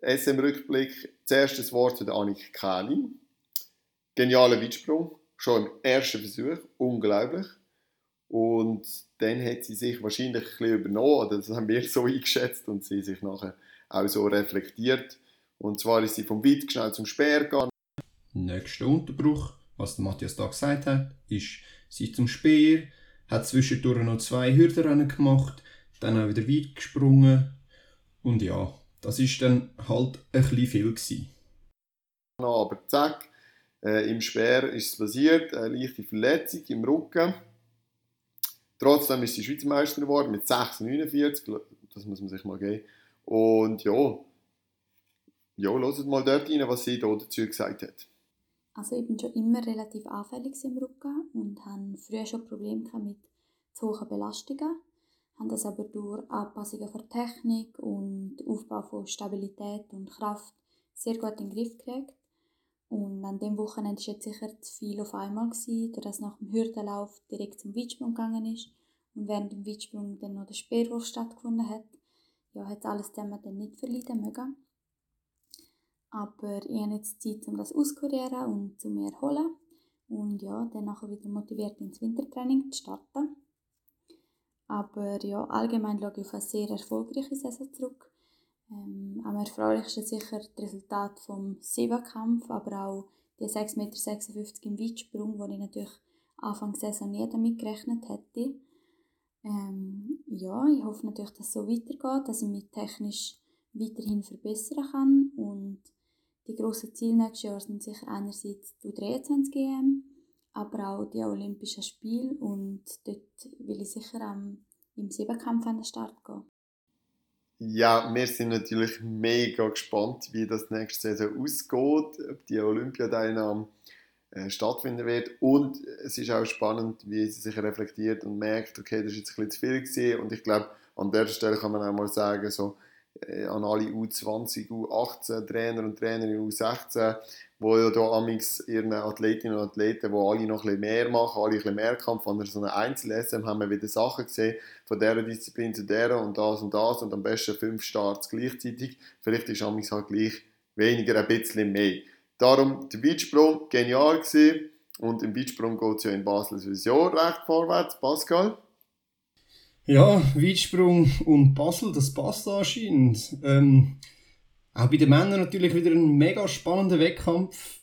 SM-Rückblick. Zuerst das Wort zu der Annik Kählin. Genialer Weitsprung, schon im ersten Versuch, unglaublich. Und dann hat sie sich wahrscheinlich ein bisschen übernommen, oder das haben wir so eingeschätzt und sie sich nachher auch so reflektiert. Und zwar ist sie vom Weit schnell zum Speer gegangen. Nächster Unterbruch, was der Matthias da gesagt hat, ist, sie zum Speer, hat zwischendurch noch zwei Hürdenrennen gemacht, dann auch wieder weit gesprungen. Und ja, das ist dann halt ein bisschen viel gewesen. Aber zack, äh, im Speer ist es passiert, eine leichte Verletzung im Rücken. Trotzdem ist sie Schweizer Meister geworden mit 6,49, das muss man sich mal geben. Und ja, ja, hört mal dort rein, was sie da dazu gesagt hat. Also ich bin schon immer relativ anfällig im Rücken und hatte früher schon Probleme mit zu hohen Belastungen, habe das aber durch Anpassungen von Technik und Aufbau von Stabilität und Kraft sehr gut in den Griff gekriegt. Und an dem Wochenende war jetzt sicher zu viel auf einmal, gewesen, dass nach dem Hürdenlauf direkt zum Weitsprung gegangen ist und während dem Weitsprung dann noch der Speerwurf stattgefunden hat. Ja, hat alles dann nicht verleiden mögen. Aber ich habe jetzt Zeit, um das auszukurieren und zu mir erholen. Und ja, dann nachher wieder motiviert ins Wintertraining zu starten. Aber ja, allgemein schaue ich auf eine sehr erfolgreiche Saison zurück. Ähm, am erfreulichsten sicher das Resultat vom Siebenkampf, aber auch die 6,56 Meter im Weitsprung, wo ich natürlich Anfang der Saison nie damit gerechnet hätte. Ähm, ja, ich hoffe natürlich, dass es so weitergeht, dass ich mich technisch weiterhin verbessern kann und die grossen Ziele nächstes Jahr sind sicher einerseits die 23 GM, aber auch die Olympischen Spiele und dort will ich sicher am, im Siebenkampf an den Start gehen. Ja, wir sind natürlich mega gespannt, wie das nächste Saison ausgeht, ob die Olympiateilnahme äh, stattfinden wird. Und es ist auch spannend, wie sie sich reflektiert und merkt, okay, das ist jetzt ein bisschen zu viel gewesen. Und ich glaube, an der Stelle kann man auch mal sagen, so, an alle U20, U18 Trainer und Trainerinnen U16, wo ja da amix ihren Athletinnen und Athleten, wo alle noch ein mehr machen, alle ein mehr Kampf, an so einer Einzel-SM haben wir wieder Sachen gesehen, von dieser Disziplin zu der und das und das und am besten fünf Starts gleichzeitig. Vielleicht ist amix halt gleich weniger ein bisschen mehr. Darum, der Beachsprung, genial gewesen. Und im Beachsprung geht es ja in Basel sowieso recht vorwärts. Pascal? Ja, Weitsprung und Basel, das passt anscheinend. Ähm, auch bei den Männern natürlich wieder ein mega spannender Wettkampf.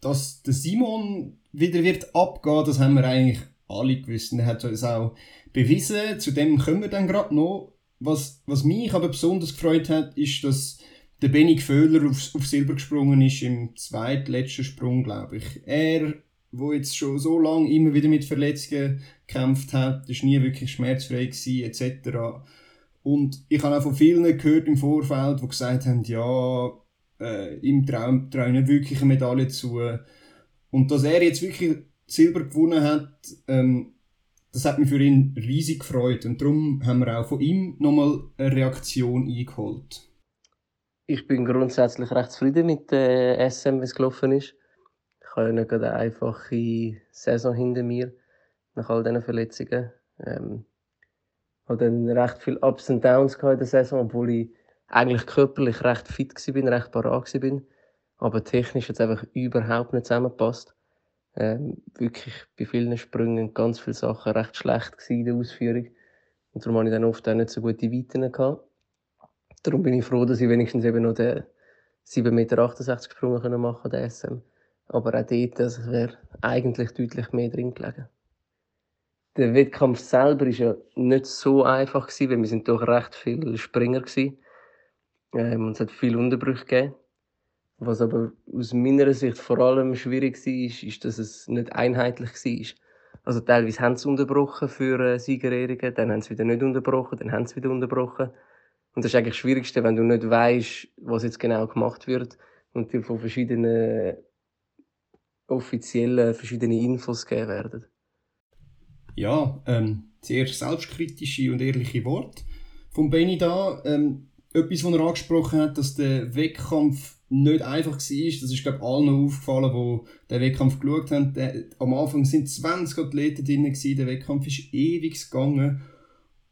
Dass der Simon wieder wird abgehen, das haben wir eigentlich alle gewusst. er hat uns auch bewiesen. Zu dem kommen wir dann gerade noch. Was, was mich aber besonders gefreut hat, ist, dass der Benny Föhler auf, auf Silber gesprungen ist im zweitletzten Sprung, glaube ich. Er, wo jetzt schon so lange immer wieder mit Verletzungen gekämpft hat, ist nie wirklich schmerzfrei gewesen, etc. Und ich habe auch von vielen gehört im Vorfeld, die gesagt haben, ja, äh, im Traum traue nicht wirklich eine Medaille zu. Und dass er jetzt wirklich Silber gewonnen hat, ähm, das hat mich für ihn riesig gefreut. Und darum haben wir auch von ihm nochmal eine Reaktion eingeholt. Ich bin grundsätzlich recht zufrieden mit der SM, wie es gelaufen ist. Habe nicht eine einfache Saison hinter mir, nach all diesen Verletzungen. Ähm, habe dann recht viele Ups und Downs in der Saison, obwohl ich eigentlich körperlich recht fit war, recht parat war. Aber technisch hat es einfach überhaupt nicht zusammengepasst. Ähm, wirklich bei vielen Sprüngen ganz viele Sachen recht schlecht in der Ausführung. Und darum hatte ich dann oft auch nicht so gute Weiten. Gehabt. Darum bin ich froh, dass ich wenigstens eben noch den 7,68 Meter Sprung machen konnte, den SM. Aber auch dort also wäre eigentlich deutlich mehr drin gelegen. Der Wettkampf selber war ja nicht so einfach, gewesen, weil wir sind doch recht viele Springer waren. Ähm, und es hat viele Unterbrüche gegeben. Was aber aus meiner Sicht vor allem schwierig war, ist, dass es nicht einheitlich war. Also teilweise haben sie unterbrochen für äh, Siegerehrungen, dann haben sie wieder nicht unterbrochen, dann haben sie wieder unterbrochen. Und das ist eigentlich das Schwierigste, wenn du nicht weißt, was jetzt genau gemacht wird und dir von verschiedenen offiziellen verschiedene Infos gegeben werden. Ja, ähm, sehr selbstkritische und ehrliche Worte von Benny da. Ähm, etwas, was er angesprochen hat, dass der Wettkampf nicht einfach war, das ist, glaube ich, allen aufgefallen, die den Wettkampf geschaut haben. Der, am Anfang sind 20 Athleten drin, gewesen, der Wettkampf ist ewig gegangen.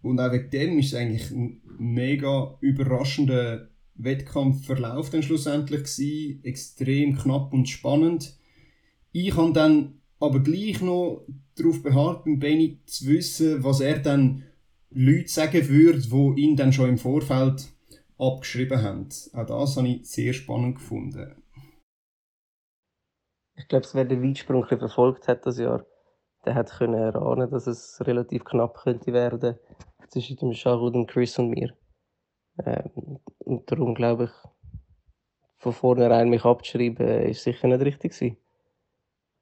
Und auch wegen dem ist es eigentlich ein mega überraschender Wettkampfverlauf dann schlussendlich gewesen. Extrem knapp und spannend. Ich habe dann aber gleich noch darauf beharrt, beim Benny zu wissen, was er dann Leute sagen würde, die ihn dann schon im Vorfeld abgeschrieben haben. Auch das habe ich sehr spannend gefunden. Ich glaube, wer den Weitsprung verfolgt hat das Jahr, der hat können erahnen, dass es relativ knapp könnte werden zwischen dem Charles und Chris und mir. Ähm, und darum glaube ich, von vornherein mich abzuschreiben, ist sicher nicht richtig gewesen.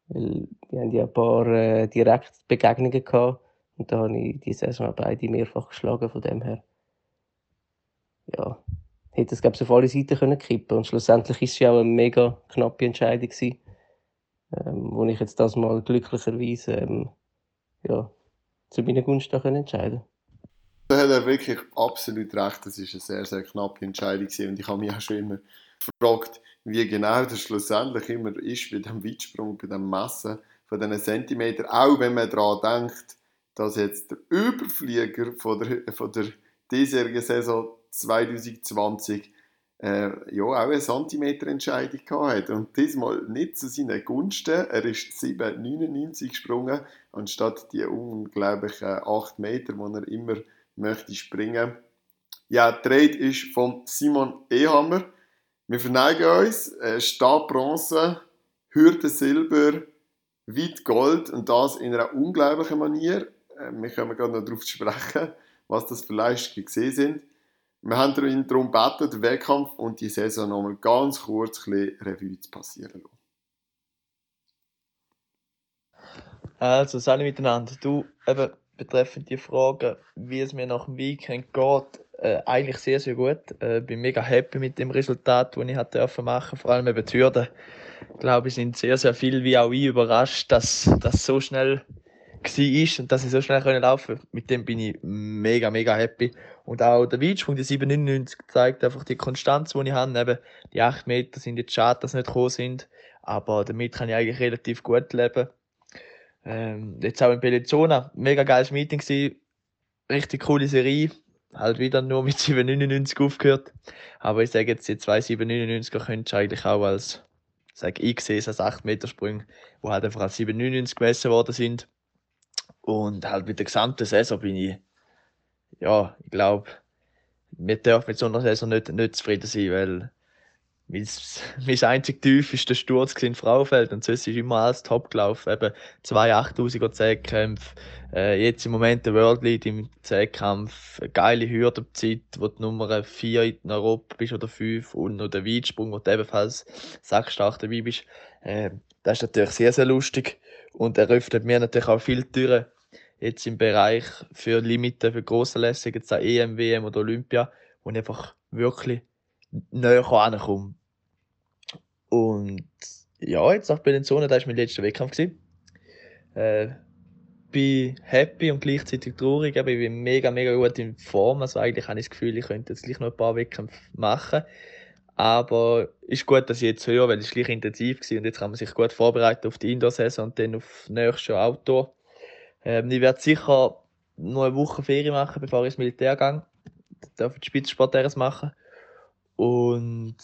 Weil wir haben ja ein paar äh, Direktbegegnungen gehabt und da habe ich die Saison beide mehrfach geschlagen, von dem her. Ja, hätte es, glaube ich, auf alle Seiten können kippen Und schlussendlich ist es ja auch eine mega knappe Entscheidung gewesen, ähm, wo ich jetzt das mal glücklicherweise ähm, ja, zu meiner Gunst entscheiden konnte. Da hat er wirklich absolut recht. Das ist eine sehr, sehr knappe Entscheidung gewesen. und ich habe mich auch schon immer gefragt, wie genau das schlussendlich immer ist bei dem Weitsprung, bei dem Messen von diesen Zentimetern. Auch wenn man daran denkt, dass jetzt der Überflieger von der, von der diesjährigen Saison 2020 äh, ja, auch eine Zentimeterentscheidung gehabt und diesmal nicht zu seinen Gunsten. Er ist 7,99 gesprungen, anstatt die unglaublichen 8 Meter, die er immer möchte springen. Ja, der Trade ist von Simon Ehammer. Wir verneigen uns. Äh, Stab Bronze, Hürde Silber, Weit Gold und das in einer unglaublichen Manier. Äh, wir kommen gerade noch darauf zu sprechen, was das für Leistungen gesehen sind. Wir haben darum gebeten, den Wettkampf und die Saison noch mal ganz kurz ein Revue zu passieren lassen. Also, salut miteinander. Du, eben, betreffend die Frage, wie es mir nach dem Weekend geht, äh, eigentlich sehr, sehr gut. Äh, bin mega happy mit dem Resultat, das ich hatte dürfen machen. Vor allem eben die Hürden. Ich glaube, sind sehr, sehr viel wie auch ich überrascht, dass das so schnell war und dass ich so schnell können laufen Mit dem bin ich mega, mega happy. Und auch der Weitsprung, die 799, zeigt einfach die Konstanz, die ich habe. Eben, die 8 Meter sind jetzt schade, dass sie nicht gekommen sind. Aber damit kann ich eigentlich relativ gut leben. Ähm, jetzt auch in Bellinzona, mega geiles Meeting gewesen. Richtig coole Serie. Halt wieder nur mit 799 aufgehört. Aber ich sage jetzt, die zwei 799er könntest du eigentlich auch als, sage ich, sehe es als 8 Meter Sprung, wo halt einfach als 799 gemessen worden sind. Und halt mit der gesamten Saison bin ich, ja, ich glaube, wir dürfen mit so einer Saison nicht, nicht zufrieden sein, weil mein, mein einzig Tief ist der Sturz im Frauenfeld und sonst ist immer alles top gelaufen. Eben zwei 8000er Zehnkämpfe, äh, jetzt im Moment der World Lead im Zehnkampf, geile Hürdenzeit, wo du Nummer 4 in Europa bist oder 5 und noch der Weitsprung, wo du ebenfalls sackstark dabei bist. Äh, das ist natürlich sehr, sehr lustig und eröffnet mir natürlich auch viele Türen jetzt im Bereich für Limiten, für grosse Lässe, jetzt auch EM, WM oder Olympia, wo ich einfach wirklich näher ankomme. Und ja, jetzt nach Bellinzona, das war mein letzter Wettkampf. Äh, bin happy und gleichzeitig traurig. Ich bin mega, mega gut in Form. Also eigentlich habe ich das Gefühl, ich könnte jetzt gleich noch ein paar Wettkämpfe machen. Aber ist gut, dass ich jetzt höre, weil es gleich intensiv war und jetzt kann man sich gut vorbereiten auf die Indoor-Saison und dann auf nächstes Jahr Outdoor. Ähm, ich werde sicher noch eine Woche Ferien machen, bevor ich ins Militär gehe. Ich darf die Spitzensport machen. Und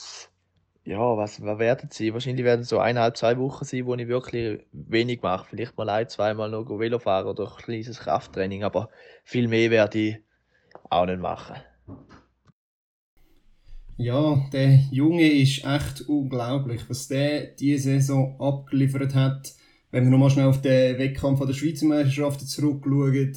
ja, was, was werden sie? Wahrscheinlich werden es so eineinhalb, zwei Wochen sein, wo ich wirklich wenig mache. Vielleicht mal ein, zweimal noch Velo fahren oder ein kleines Krafttraining, aber viel mehr werde ich auch nicht machen. Ja, der Junge ist echt unglaublich, was der diese Saison abgeliefert hat. Wenn wir nochmal schnell auf den Wettkampf der Schweizer Meisterschaften zurückschauen,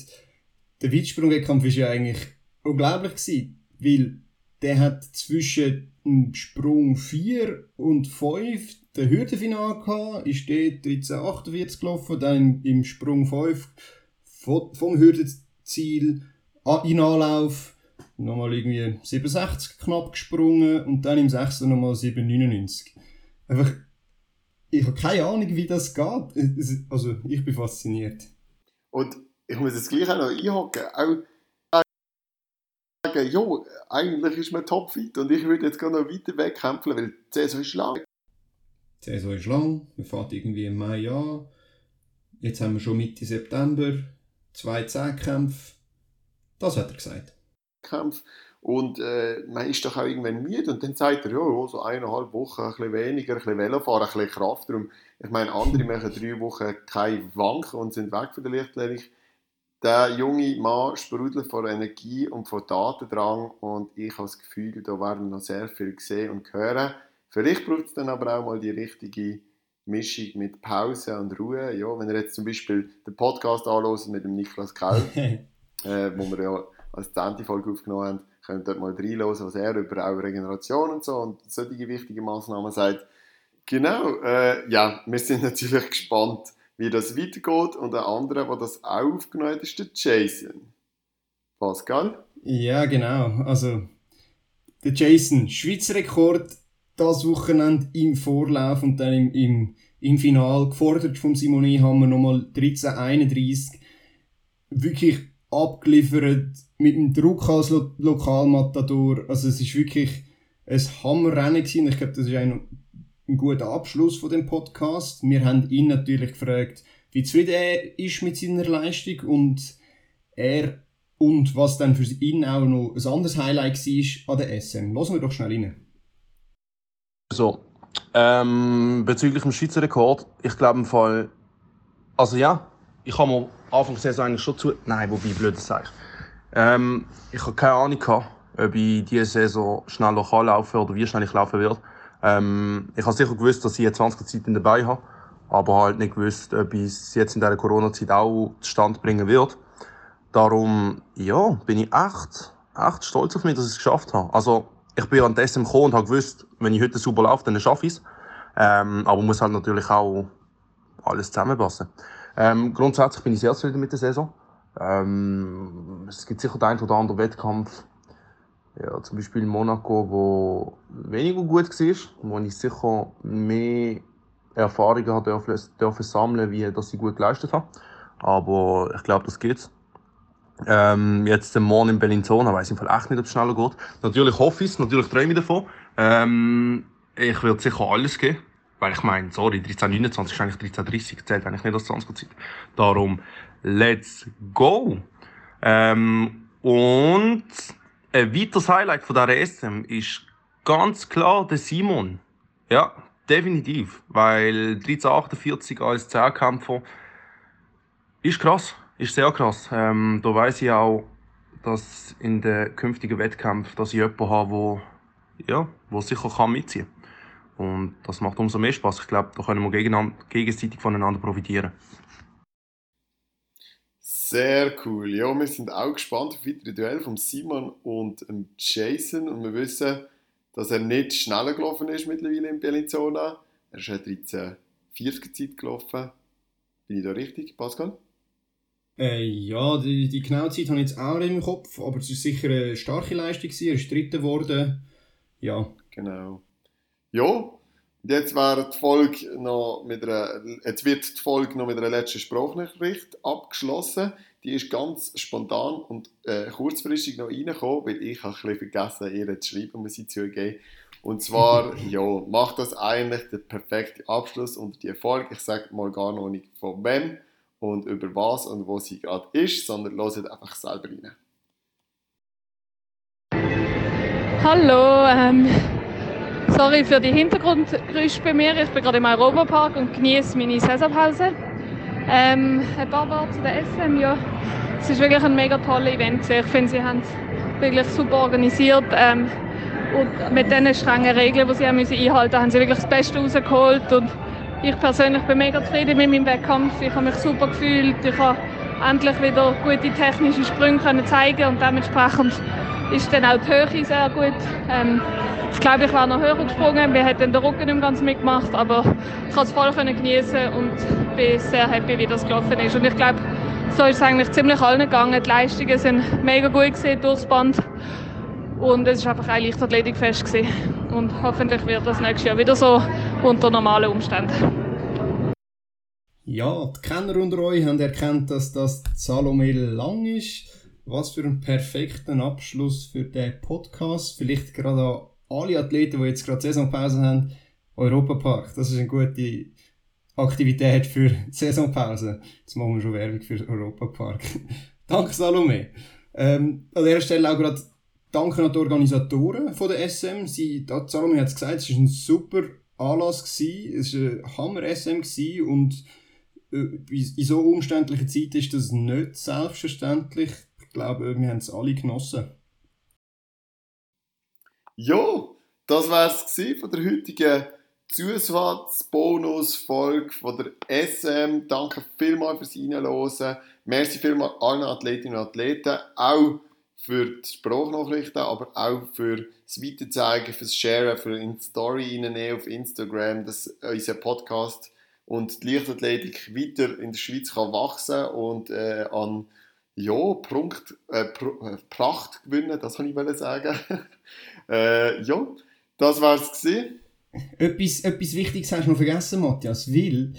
der Weitsprung-Wettkampf war ja eigentlich unglaublich gewesen, weil der hat zwischen dem Sprung 4 und 5 den Hürdenfinal gehabt, ist dort 1348 gelaufen, dann im Sprung 5 vom Hürdenziel in Anlauf nochmal irgendwie 67 knapp gesprungen und dann im 6. nochmal 799. Einfach, ich habe keine Ahnung, wie das geht. Also, ich bin fasziniert. Und ich muss jetzt gleich auch noch einhaken. Auch sagen, jo, eigentlich ist man topfit und ich würde jetzt gerne noch weiter wegkämpfen, weil die Saison ist lang. Die Saison ist lang, wir fahren irgendwie im Mai an. Jetzt haben wir schon Mitte September, zwei Zehnkämpfe. Das hat er gesagt. Kämpfe. Und äh, man ist doch auch irgendwann müde und dann sagt er, ja, so eineinhalb Wochen, ein bisschen weniger, ein bisschen Velofahren, ein bisschen Kraft. Darum, ich meine, andere machen drei Wochen keine Wanken und sind weg von der Lichtlegung. Der junge Mann sprudelt vor Energie und vor Datendrang und ich habe das Gefühl, da werden noch sehr viel sehen und hören. Vielleicht braucht es dann aber auch mal die richtige Mischung mit Pause und Ruhe. Ja, wenn ihr jetzt zum Beispiel den Podcast anhört mit dem Niklas Kell, äh, wo wir ja als 10. Folge aufgenommen haben, könnt dort mal reinhören, was er über auch Regeneration und so und solche wichtige Massnahmen sagt. Genau, äh, ja, wir sind natürlich gespannt, wie das weitergeht und der andere, der das auch aufgenommen hat, ist der Jason. Pascal? Ja, genau. Also, der Jason, Schweizer Rekord das Wochenende im Vorlauf und dann im, im, im Final gefordert vom Simone haben wir nochmal 1331 wirklich abgeliefert mit dem Druck als Lo Lokalmatador. Also es ist wirklich ein Hammerrennen gewesen. Ich glaube, das ist ein, ein guter Abschluss von dem Podcast. Wir haben ihn natürlich gefragt, wie zufrieden er ist mit seiner Leistung und er und was dann für ihn auch noch ein anderes Highlight war an der SM. Lassen wir doch schnell rein. So, ähm, bezüglich dem Schweizer Rekord, ich glaube im Fall, also ja, ich habe mir Anfang der Saison eigentlich schon zu, nein, wobei, blödes ich. Ähm, ich habe keine Ahnung gehabt, ob ich diese Saison schnell laufen oder wie schnell ich laufen werde. Ähm, ich habe sicher gewusst, dass ich eine 20er Zeit dabei habe, aber halt nicht gewusst, ob ich es jetzt in dieser Corona-Zeit auch zustande bringen wird. Darum, ja, bin ich echt, echt stolz auf mich, dass ich es geschafft habe. Also, ich bin an SM gekommen und habe gewusst, wenn ich heute super laufe, dann schaffe ich es. Ähm, aber muss halt natürlich auch alles zusammenpassen. Ähm, grundsätzlich bin ich sehr zufrieden mit der Saison. Ähm, es gibt sicher den einen oder anderen Wettkampf, ja, zum Beispiel Monaco, wo weniger gut war, wo ich sicher mehr Erfahrungen dürfen sammeln wie dass ich gut geleistet habe. Aber ich glaube, das geht. Ähm, jetzt morgen in Bellinzona, weiß ich echt nicht, ob es schneller geht. Natürlich hoffe ich es, natürlich träume ich davon. Ähm, ich würde sicher alles geben. Weil ich meine, sorry, 1329 ist eigentlich 1330, zählt eigentlich nicht als 20 Zeit. Darum, let's go! Ähm, und ein weiteres Highlight von dieser SM ist ganz klar der Simon. Ja, definitiv. Weil 1348 als Zehnkämpfer ist krass, ist sehr krass. Ähm, da weiß ich auch, dass in den künftigen Wettkämpfen, dass ich jemanden habe, wo, ja, wo sicher kann mitziehen kann. Und das macht umso mehr Spaß. Ich glaube, da können wir gegenseitig voneinander profitieren. Sehr cool. Ja, wir sind auch gespannt auf weitere Duell von Simon und Jason. Und wir wissen, dass er nicht schneller gelaufen ist mittlerweile in Bellinzona. Er ist 1340 Zeit gelaufen. Bin ich da richtig, Pascal? Äh, ja, die, die genaue Zeit habe ich jetzt auch nicht im Kopf, aber es war sicher eine starke Leistung. Er ist Dritter geworden. Ja. Genau. Ja, jetzt wäre die Folge noch mit einer, jetzt wird die Folge noch mit einer letzten Sprachnachricht abgeschlossen. Die ist ganz spontan und äh, kurzfristig noch reingekommen, weil ich habe ein bisschen vergessen, ihr zu schreiben, muss ich zugeben. Und zwar, ja, macht das eigentlich den perfekten Abschluss unter die Folge. Ich sage mal gar noch nicht von wem und über was und wo sie gerade ist, sondern hört einfach selber rein. Hallo, ähm, Sorry für die Hintergrundgeräusche bei mir. Ich bin gerade im Europapark und genieße meine Saisonpause. Ähm, ein paar Worte zu der SM. Ja, es ist wirklich ein mega tolles Event. Ich finde, sie haben es wirklich super organisiert. Ähm, und mit diesen strengen Regeln, die sie haben müssen einhalten haben sie wirklich das Beste rausgeholt. Und ich persönlich bin mega zufrieden mit meinem Wettkampf. Ich habe mich super gefühlt. Ich habe endlich wieder gute technische Sprünge können zeigen und dementsprechend ist dann auch die Höhe sehr gut. Ähm, ich glaube, ich wäre noch höher gesprungen. Wir hätten den Rücken nicht ganz mitgemacht, aber ich konnte es voll genießen und bin sehr happy, wie das gelaufen ist. Und ich glaube, so ist es eigentlich ziemlich allen gegangen. Die Leistungen sind mega gut gesehen durchs Band. Und es war einfach ein Leichtathletikfest. Gewesen. Und hoffentlich wird das nächstes Jahr wieder so unter normalen Umständen. Ja, die Kenner unter euch haben erkannt, dass das Salome lang ist. Was für ein perfekter Abschluss für den Podcast. Vielleicht gerade an alle Athleten, die jetzt gerade Saisonpause haben. Europapark, das ist eine gute Aktivität für Saisonpause. Jetzt machen wir schon Werbung für Europapark. Danke Salome. Ähm, an dieser Stelle auch gerade Danke an die Organisatoren von der SM. Sie, Salome hat es gesagt, es war ein super Anlass, gewesen. es war ein Hammer-SM und äh, in so umständlicher Zeit ist das nicht selbstverständlich. Ich glaube, wir haben es alle genossen. Ja, das war es von der heutigen Zusatzbonus-Folge von der SM. Danke vielmals fürs Reinhören. Merci vielmals allen Athletinnen und Athleten, auch für die Sprachnachrichten, aber auch für das Weiterzeigen, fürs Sharen, für eine Story reinnehmen auf Instagram, dass unser Podcast und die Leichtathletik weiter in der Schweiz kann wachsen und äh, an ja, Prunkt, äh, äh, Pracht gewinnen, das kann ich sagen. äh, ja, das war es. Etwas, etwas Wichtiges hast du noch vergessen, Matthias, weil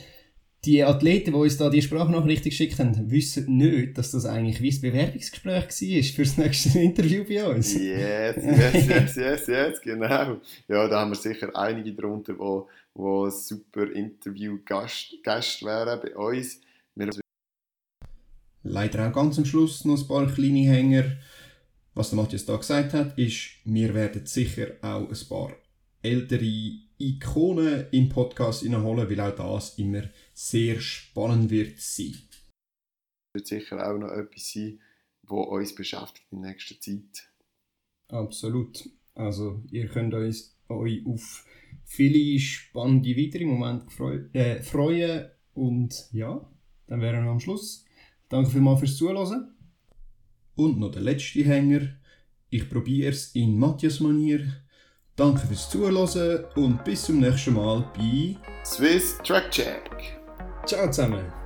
die Athleten, die uns da die Sprachnachricht geschickt haben, wissen nicht, dass das eigentlich wie ein Bewerbungsgespräch war für das nächste Interview bei uns. Yes, yes, yes, yes, yes, genau. Ja, da haben wir sicher einige darunter, die wo, wo super Interview-Gast wären bei uns. Wir Leider auch ganz am Schluss noch ein paar kleine Hänger. Was der Matthias da gesagt hat, ist, wir werden sicher auch ein paar ältere Ikonen im Podcast hineinholen, weil auch das immer sehr spannend wird sein. Wird sicher auch noch etwas sein, was uns beschäftigt in nächster Zeit. Absolut. Also ihr könnt euch, euch auf viele spannende weitere Momente äh, freuen und ja, dann wären wir am Schluss. Danke vielmals fürs Zuhören. Und noch der letzte Hänger. Ich probiere es in Matthias-Manier. Danke fürs Zuhören und bis zum nächsten Mal bei Swiss Track Check. Ciao zusammen.